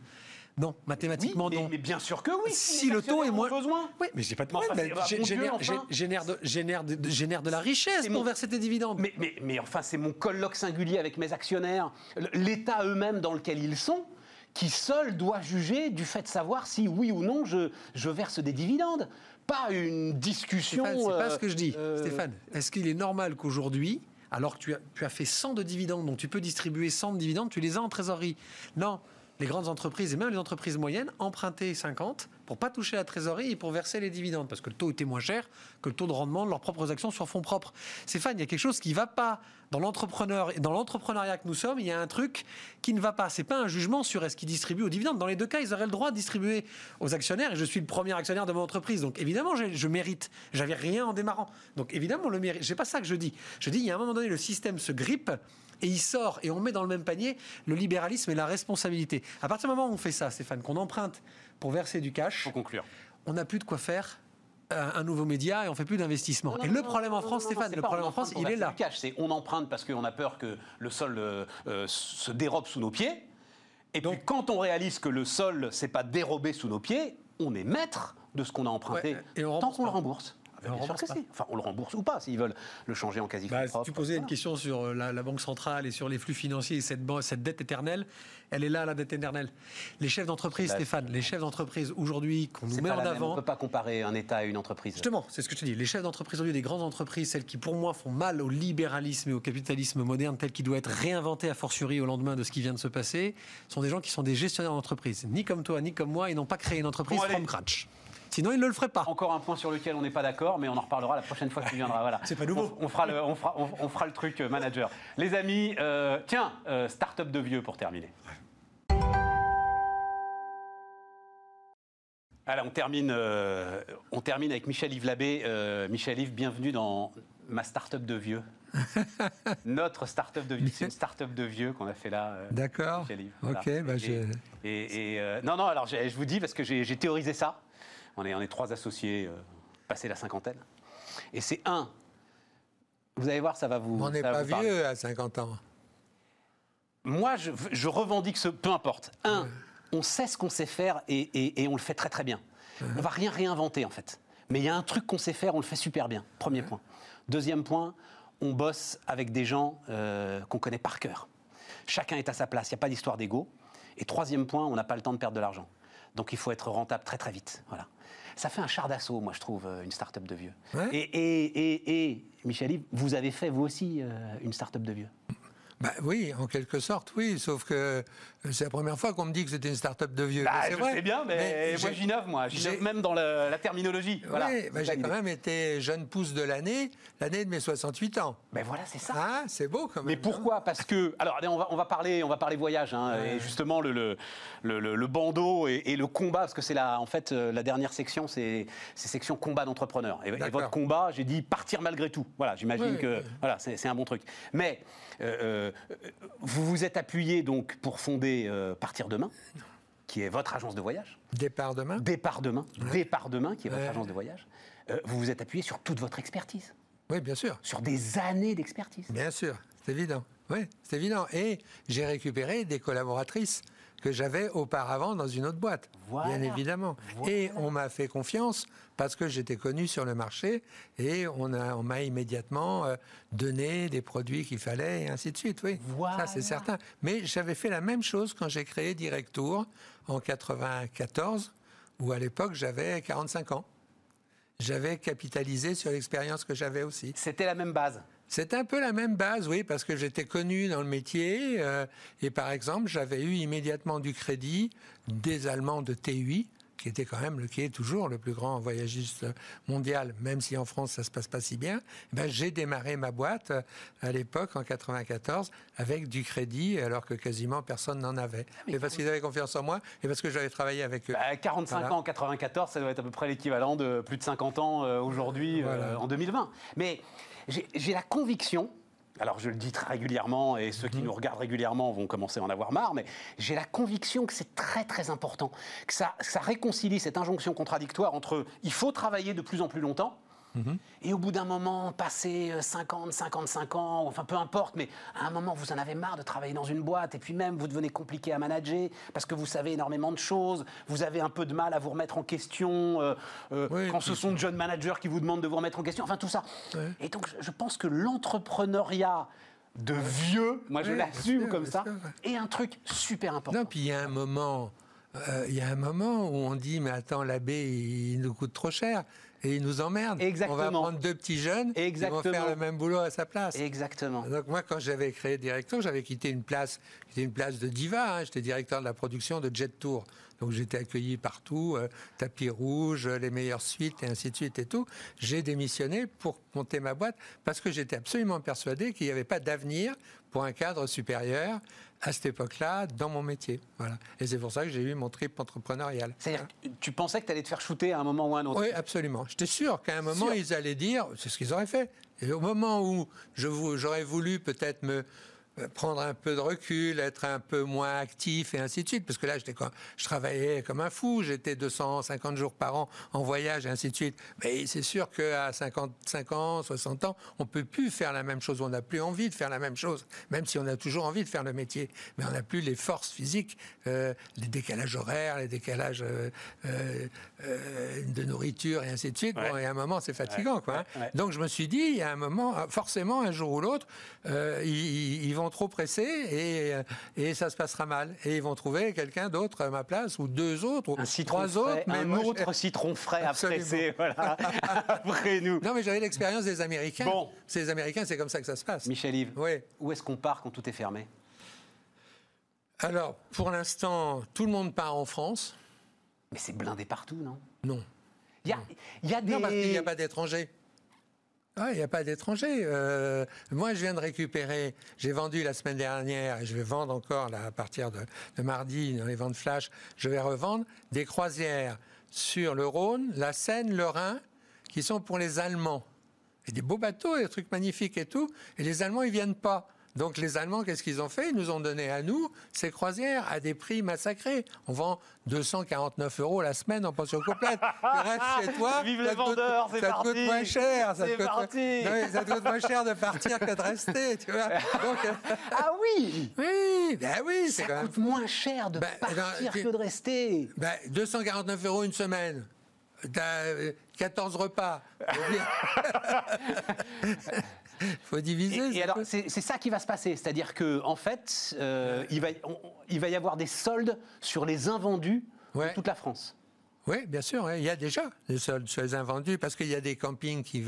Non, mathématiquement Oui, mais, non. mais bien sûr que oui. Si le taux est moins. besoin. Oui, mais j'ai pas de problème. Ben, bah, génère, enfin. gé- génère de, génère, de, génère de la richesse pour mon- verser tes dividendes. Mais, mais, mais enfin, c'est mon colloque singulier avec mes actionnaires, l'État eux-mêmes dans lequel ils sont, qui seul doit juger du fait de savoir si oui ou non je, je verse des dividendes. Pas une discussion. C'est pas euh, ce que je dis. euh, Stéphane, est-ce qu'il est normal qu'aujourd'hui, alors que tu as, fait 100 de dividendes, donc tu peux distribuer 100 de dividendes, tu les as en trésorerie Non. Les grandes entreprises et même les entreprises moyennes empruntaient 50 pour pas toucher la trésorerie et pour verser les dividendes parce que le taux était moins cher que le taux de rendement de leurs propres actions sur fonds propres. Stéphane, il y a quelque chose qui va pas dans l'entrepreneur dans l'entrepreneuriat que nous sommes. Il y a un truc qui ne va pas. C'est pas un jugement sur est-ce qu'ils distribuent aux dividendes. Dans les deux cas, ils auraient le droit de distribuer aux actionnaires et je suis le premier actionnaire de mon entreprise. Donc évidemment, j'ai- je mérite. J'avais rien en démarrant. Donc évidemment, le mérite. C'est pas ça que je dis. Je dis, il y a un moment donné, le système se grippe et il sort et on met dans le même panier le libéralisme et la responsabilité. À partir du moment où on fait ça, Stéphane, qu'on emprunte pour verser du cash, Pour conclure. on n'a plus de quoi faire un, nouveau média et on fait plus d'investissement. Et le problème en France, Stéphane, le problème en France, il est là. cash. C'est on emprunte parce qu'on a peur que le sol euh, euh, se dérobe sous nos pieds. Et puis quand on réalise que le sol s'est pas dérobé sous nos pieds, on est maître de ce qu'on a emprunté Ouais, et on tant qu'on le rembourse. On Bien sûr rembourse que pas. si. Enfin, on le rembourse ou pas s'ils veulent le changer en quasi Bah, propre. tu posais une question sur euh, la, la Banque centrale et sur les flux financiers et cette, dette éternelle. Elle est là, la dette éternelle. Les chefs d'entreprise, Bah, Stéphane, les chefs d'entreprise aujourd'hui qu'on nous met en même. On avant. peut pas comparer un État à une entreprise. Justement, c'est ce que je te dis. Les chefs d'entreprise aujourd'hui, des grandes entreprises, celles qui pour moi font mal au libéralisme et au capitalisme moderne tel qu'il doit être réinventé a fortiori au lendemain de ce qui vient de se passer, sont des gens qui sont des gestionnaires d'entreprise. Ni comme toi, ni comme moi, ils n'ont pas créé une entreprise Bon, from scratch. Sinon, ils ne le feraient pas. Encore un point sur lequel on n'est pas d'accord, mais on en reparlera la prochaine fois que tu viendras. Voilà. C'est pas nouveau. On, on fera le, on, fera, on, on fera le truc euh, manager. Les amis, euh, tiens, euh, start-up de vieux pour terminer. Alors, on termine, euh, on termine avec Michel-Yves Labbé. Euh, Michel-Yves, bienvenue dans ma start-up de vieux. Notre start-up de vieux. C'est une start-up de vieux qu'on a fait là. euh, D'accord. Michel-Yves. Ok, Voilà. bah, Et- je- Et, et, euh, non, non, alors je, je vous dis parce que j'ai théorisé ça. On est, on est trois associés, euh, passés la cinquantaine. Et c'est un. Vous allez voir, ça va vous. On n'est pas vieux à 50 ans. Moi, je, je revendique ce. Peu importe. Un, on sait ce qu'on sait faire et, et- et on le fait très très bien. On va rien réinventer en fait. Mais il y a un truc qu'on sait faire, on le fait super bien. Premier point. Deuxième point, on bosse avec des gens euh, qu'on connaît par cœur. Chacun est à sa place, il n'y a pas d'histoire d'ego. Et troisième point, on n'a pas le temps de perdre de l'argent. Donc il faut être rentable très très vite. Voilà. Ça fait un char d'assaut, moi je trouve, euh, une start-up de vieux. Ouais. Et, et, et, et, Michel-Yves, vous avez fait vous aussi euh, une start-up de vieux? Bah oui, en quelque sorte, oui. Sauf que euh, c'est la première fois qu'on me dit que c'était une start-up de vieux. Bah, Mais c'est je vrai. sais bien, mais, moi j'ai- j'innove, moi. J'innove même dans le- la terminologie. Voilà. Bah, j'ai quand même été jeune pousse de l'année, l'année de mes 68 ans. Ben voilà, c'est ça. Ah, c'est beau quand même. Mais non pourquoi? Parce que alors allez, on va on va parler on va parler voyage hein, et justement le le, le, le- le bandeau et, et le combat parce que c'est la en fait euh, la dernière section c'est c'est section combat d'entrepreneur et, et votre combat j'ai dit partir malgré tout voilà j'imagine que voilà c'est c'est un bon truc mais euh, euh, vous vous êtes appuyé donc pour fonder euh, partir demain qui est votre agence de voyage Départ demain Départ demain, Départ demain, qui est votre Ouais. agence de voyage, euh, vous vous êtes appuyé sur toute votre expertise, Oui, bien sûr. sur des années d'expertise. Bien sûr, c'est évident. Oui, c'est évident. Et j'ai récupéré des collaboratrices que j'avais auparavant dans une autre boîte, Voilà. bien évidemment. Voilà. Et on m'a fait confiance parce que j'étais connu sur le marché et on a- on m'a immédiatement euh, donné des produits qu'il fallait et ainsi de suite. Oui, Voilà. ça c'est certain. Mais j'avais fait la même chose quand j'ai créé Direct Tour en 94, où à l'époque j'avais 45 ans. J'avais capitalisé sur l'expérience que j'avais aussi. C'était la même base. C'est un peu la même base, oui, parce que j'étais connu dans le métier. euh, et par exemple, j'avais eu immédiatement du crédit des Allemands de TUI, qui était quand même le qui est toujours le plus grand voyagiste mondial, même si en France ça se passe pas si bien. Eh Ben, j'ai démarré ma boîte euh, à l'époque en 94 avec du crédit, alors que quasiment personne n'en avait. mais parce qu'ils avaient confiance en moi et parce que j'avais travaillé avec eux. Bah, 45 Voilà. ans en 94, ça doit être à peu près l'équivalent de plus de 50 ans euh, aujourd'hui, euh, en 2020. Mais j'ai la conviction, alors je le dis très régulièrement, et ceux qui Mhm. nous regardent régulièrement vont commencer à en avoir marre, mais j'ai la conviction que c'est très très important, que ça, que ça réconcilie cette injonction contradictoire entre il faut travailler de plus en plus longtemps, Et au bout d'un moment, euh, 50, 55 ans, enfin peu importe, mais à un moment, vous en avez marre de travailler dans une boîte, et puis même, vous devenez compliqué à manager, parce que vous savez énormément de choses, vous avez un peu de mal à vous remettre en question, euh, euh, Oui, quand ce sont de jeunes managers qui vous demandent de vous remettre en question, enfin tout ça. Et donc, je- pense que l'entrepreneuriat de vieux, moi je Oui, l'assume comme ça, est un truc super important. Non, puis il y a un moment, euh, il y a un moment où on dit mais attends l'abbé il nous coûte trop cher et il nous emmerde. Exactement. On va prendre deux petits jeunes, Exactement. ils vont faire le même boulot à sa place. Exactement. Donc moi, quand j'avais créé Director, j'avais quitté une place qui une place de diva. hein. J'étais directeur de la production de Jet Tour. Donc j'étais accueilli partout, euh, tapis rouge, les meilleures suites et ainsi de suite et tout. J'ai démissionné pour monter ma boîte parce que j'étais absolument persuadé qu'il n'y avait pas d'avenir pour un cadre supérieur à cette époque-là dans mon métier. Voilà. Et c'est pour ça que j'ai eu mon trip entrepreneurial. C'est-à-dire, que tu pensais que tu allais te faire shooter à un moment ou à un autre Oui, absolument. J'étais sûr qu'à un moment, Sûr. ils allaient dire, c'est ce qu'ils auraient fait. Et au moment où j'aurais voulu peut-être me prendre un peu de recul, être un peu moins actif et ainsi de suite, parce que là, j'étais je travaillais comme un fou, j'étais 250 jours par an en voyage et ainsi de suite. Mais c'est sûr qu'à 55 ans, 60 ans, on peut plus faire la même chose, on n'a plus envie de faire la même chose, même si on a toujours envie de faire le métier. Mais on n'a plus les forces physiques, euh, les décalages horaires, les décalages euh, euh, euh, de nourriture et ainsi de suite. Ouais. Bon, et à un moment, c'est fatigant, quoi. hein. ouais. Donc je me suis dit, il y a un moment, forcément, un jour ou l'autre, euh, ils, ils vont trop presser et, euh, et ça se passera mal. Et ils vont trouver quelqu'un d'autre à ma place, ou deux autres, ou un trois frais, autres. un moi, je- autre citron frais à Absolument. presser, voilà, après nous. Non, mais j'avais l'expérience des Américains. Bon. C'est les Américains, c'est comme ça que ça se passe. Michel Yves, Oui. où est-ce qu'on part quand tout est fermé? Alors, pour l'instant, tout le monde part en France. Mais c'est blindé partout, non? Non. Il y a, y a des... Non, parce qu'il n'y a pas d'étrangers. Ah, il n'y a pas d'étrangers. Euh, moi, je viens de récupérer, j'ai vendu la semaine dernière, et je vais vendre encore là, à partir de, mardi dans les ventes flash, je vais revendre des croisières sur le Rhône, la Seine, le Rhin, qui sont pour les Allemands. Et des beaux bateaux, des trucs magnifiques et tout. Et les Allemands, ils viennent pas. Donc les Allemands, qu'est-ce qu'ils ont fait? Ils nous ont donné à nous ces croisières à des prix massacrés. On vend 249 euros la semaine en pension complète. Tu restes chez toi. Vive ça les vendeurs, c'est Ça te parti. coûte moins cher. Ça te coûte, parti. Non, ça te coûte moins cher de partir que de rester. Tu vois Donc, euh, Ah oui oui, ben oui, Ça quand même. coûte moins cher de Ben, partir que de rester. Ben, 249 euros une semaine. T'as euh, 14 repas. faut diviser. Et, alors, c'est c'est ça qui va se passer. C'est-à-dire que, en fait, euh, il, va, on- il va y avoir des soldes sur les invendus Ouais. de toute la France. Oui, bien sûr, ouais, il y a déjà des soldes sur les invendus parce qu'il y a des campings qui,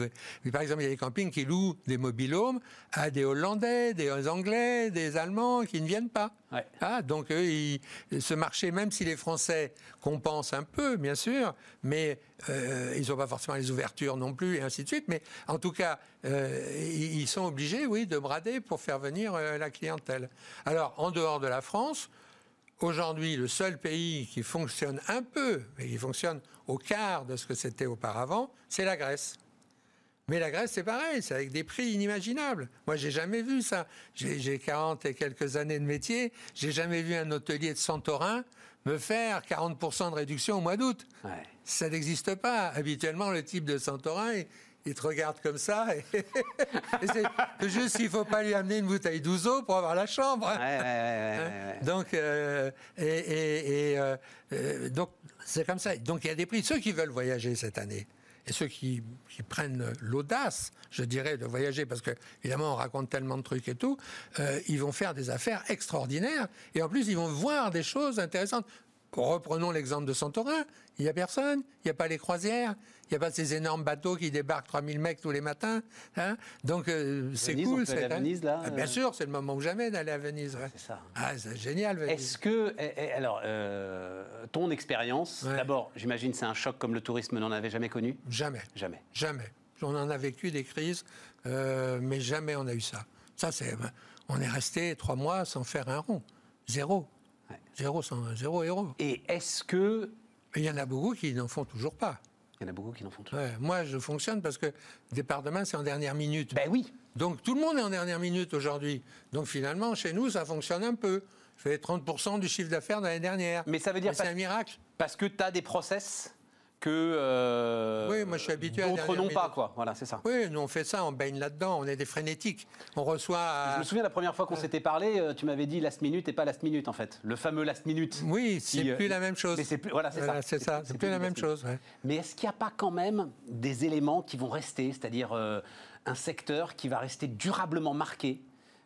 par exemple, il y a des campings qui louent des mobilhomes à des Hollandais, des Anglais, des Allemands qui ne viennent pas. Ouais. Ah, donc eux, ils- ce marché, même si les Français compensent un peu, bien sûr, mais euh, ils n'ont pas forcément les ouvertures non plus et ainsi de suite. Mais en tout cas, euh, ils ils sont obligés, oui, de brader pour faire venir euh, la clientèle. Alors, en dehors de la France. Aujourd'hui, le seul pays qui fonctionne un peu, mais qui fonctionne au quart de ce que c'était auparavant, c'est la Grèce. Mais la Grèce, c'est pareil, c'est avec des prix inimaginables. Moi, j'ai jamais vu ça. J'ai j'ai 40 et quelques années de métier, j'ai jamais vu un hôtelier de Santorin me faire 40% de réduction au mois d'août. Ouais. Ça n'existe pas. Habituellement, le type de Santorin, il, il te regarde comme ça. Et, et c'est juste qu'il ne faut pas lui amener une bouteille d'ouzo pour avoir la chambre. Ouais, ouais, ouais. Donc, euh, et, et- et, euh, euh, donc c'est comme ça. Donc, il y a des prix. Ceux qui veulent voyager cette année et ceux qui, qui prennent l'audace, je dirais, de voyager, parce que évidemment, on raconte tellement de trucs et tout, euh, ils vont faire des affaires extraordinaires. Et en plus, ils vont voir des choses intéressantes. Reprenons l'exemple de Santorin. Il n'y a personne, il n'y a pas les croisières, il n'y a pas ces énormes bateaux qui débarquent 3000 mecs tous les matins. hein. Donc, euh, c'est cool. aller à c'est- Venise, là, Ah, Bien euh sûr, c'est le moment ou jamais d'aller à Venise. ouais. C'est ça. Ah, c'est génial, Venise. Est-ce que, eh, eh, alors, euh, ton expérience, Ouais. d'abord, j'imagine c'est un choc comme le tourisme n'en avait jamais connu? Jamais, Jamais. jamais. On en a vécu des crises, euh, mais jamais on a eu ça. Ça, c'est, on est resté trois mois sans faire un rond, zéro, Ouais. zéro, sans, zéro héros. Et est-ce que. Il y en a beaucoup qui n'en font toujours pas. Il y en a beaucoup qui n'en font toujours. Ouais, moi, je fonctionne parce que départ demain, c'est en dernière minute. Ben oui. Donc tout le monde est en dernière minute aujourd'hui. Donc finalement, chez nous, ça fonctionne un peu. Je fais 30% du chiffre d'affaires de l'année dernière. Mais ça veut dire c'est un miracle. Parce que tu as des process que. euh, Oui, moi, je suis habitué D'autres n'ont pas, quoi. Voilà, c'est ça. Oui, nous on fait ça, on baigne là-dedans, on est des frénétiques. On reçoit. à- Je me souviens la première fois qu'on s'était parlé, euh, tu m'avais dit last minute et pas last minute en fait. Le fameux last minute. Oui, Qui, c'est euh, plus la même chose. Mais c'est plus, voilà, c'est Voilà, ça. c'est ça, c'est plus la même chose. ouais. Mais est-ce qu'il n'y a pas quand même des éléments qui vont rester, c'est-à-dire euh, un secteur qui va rester durablement marqué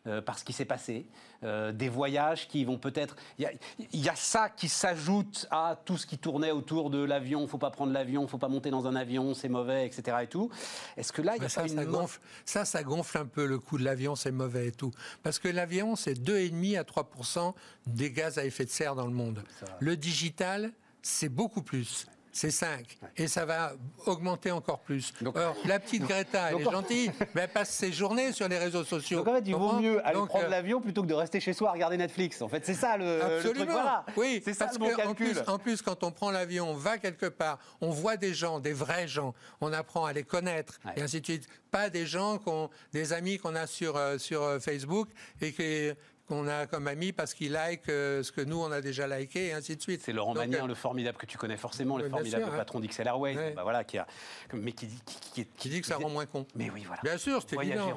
euh, par ce qui s'est passé, euh, des voyages qui vont peut-être... Il y a- il y, a ça qui s'ajoute à tout ce qui tournait autour de l'avion, faut pas prendre l'avion, faut pas monter dans un avion, c'est mauvais, etc. Et tout. Est-ce que là, il y a ça, pas ça une... gonfle, ça, ça gonfle un peu le coût de l'avion, c'est mauvais et tout. Parce que l'avion, c'est 2,5 à 3 des gaz à effet de serre dans le monde. Le digital, c'est beaucoup plus. C'est 5. Et ça va augmenter encore plus. Donc- la petite Greta, elle est gentille, mais elle passe ses journées sur les réseaux sociaux. Donc en fait, il vaut mieux aller Donc, prendre euh, l'avion plutôt que de rester chez soi à regarder Netflix. En fait, c'est ça le, le Absolument. truc. Voilà. Oui, c'est ça parce le bon que en calcul. plus, en plus, quand on prend l'avion, on va quelque part, on voit des gens, des vrais gens, on apprend à les connaître Ouais. et ainsi de suite. Pas des gens qu'on, des amis qu'on a sur euh, sur euh, Facebook et que- qu'on a comme amis parce qu'ils like euh, ce que nous on a déjà liké et ainsi de suite. C'est Laurent Donc, Magnien, euh, le formidable que tu connais forcément, le formidable sûr, hein. patron d'XL Airways, Ouais. bah voilà, qui a, mais qui, dit- qui, qui- qui dit que ça rend moins con. Mais oui, voilà. Bien sûr, c'est évident.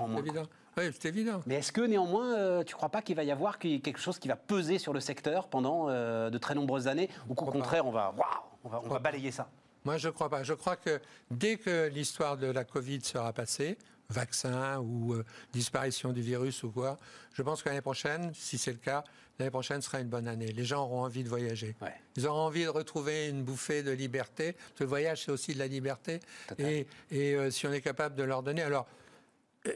Oui, c'est évident. Mais est-ce que néanmoins, euh, tu crois pas qu'il va y avoir qu'il- quelque chose qui va peser sur le secteur pendant euh, de très nombreuses années, ou qu'au pas. contraire, on va, waouh, on va, on va balayer ça? Moi, je ne crois pas. Je crois que dès que l'histoire de la Covid sera passée, vaccin ou euh, disparition du virus ou quoi, je pense que l'année prochaine, si c'est le cas, l'année prochaine sera une bonne année. Les gens auront envie de voyager. Ouais. Ils auront envie de retrouver une bouffée de liberté. Le voyage, c'est aussi de la liberté. Total. Et, et, euh, si on est capable de leur donner. Alors, euh,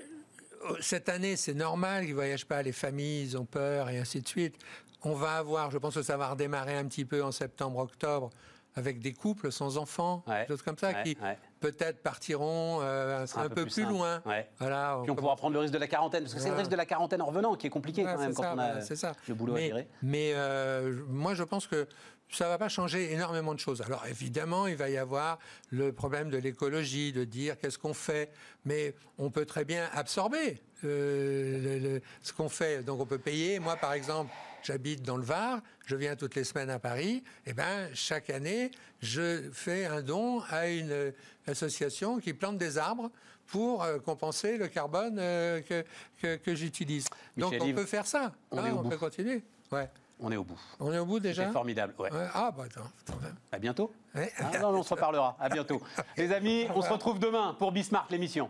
cette année, c'est normal qu'ils ne voyagent pas, les familles, ils ont peur et ainsi de suite. On va avoir, je pense que ça va redémarrer un petit peu en septembre, octobre, avec des couples sans enfants, Ouais. des choses comme ça, Ouais, qui ouais. Peut-être partiront euh, un, peu, plus, loin. Ouais. Voilà, Puis on pourra prendre le risque de la quarantaine, parce que c'est le risque de la quarantaine en revenant qui est compliqué Ouais, quand même quand ça, on a le boulot mais, à gérer. Mais euh, moi, je pense que ça ne va pas changer énormément de choses. Alors évidemment, il va y avoir le problème de l'écologie, de dire qu'est-ce qu'on fait, mais on peut très bien absorber euh, ce qu'on fait. Donc on peut payer. Moi, par exemple, j'habite dans le Var, je viens toutes les semaines à Paris. Et eh ben chaque année, je fais un don à une association qui plante des arbres pour euh, compenser le carbone euh, que, j'utilise. Donc on peut faire ça. On, hein, on peut continuer. Ouais. On est au bout. On est au bout déjà C'est formidable. Ouais. Ah, bah attends. attends. À bientôt. Ouais. Ah, non, on se reparlera. À bientôt. Les amis, on se retrouve demain pour Bismarck, l'émission.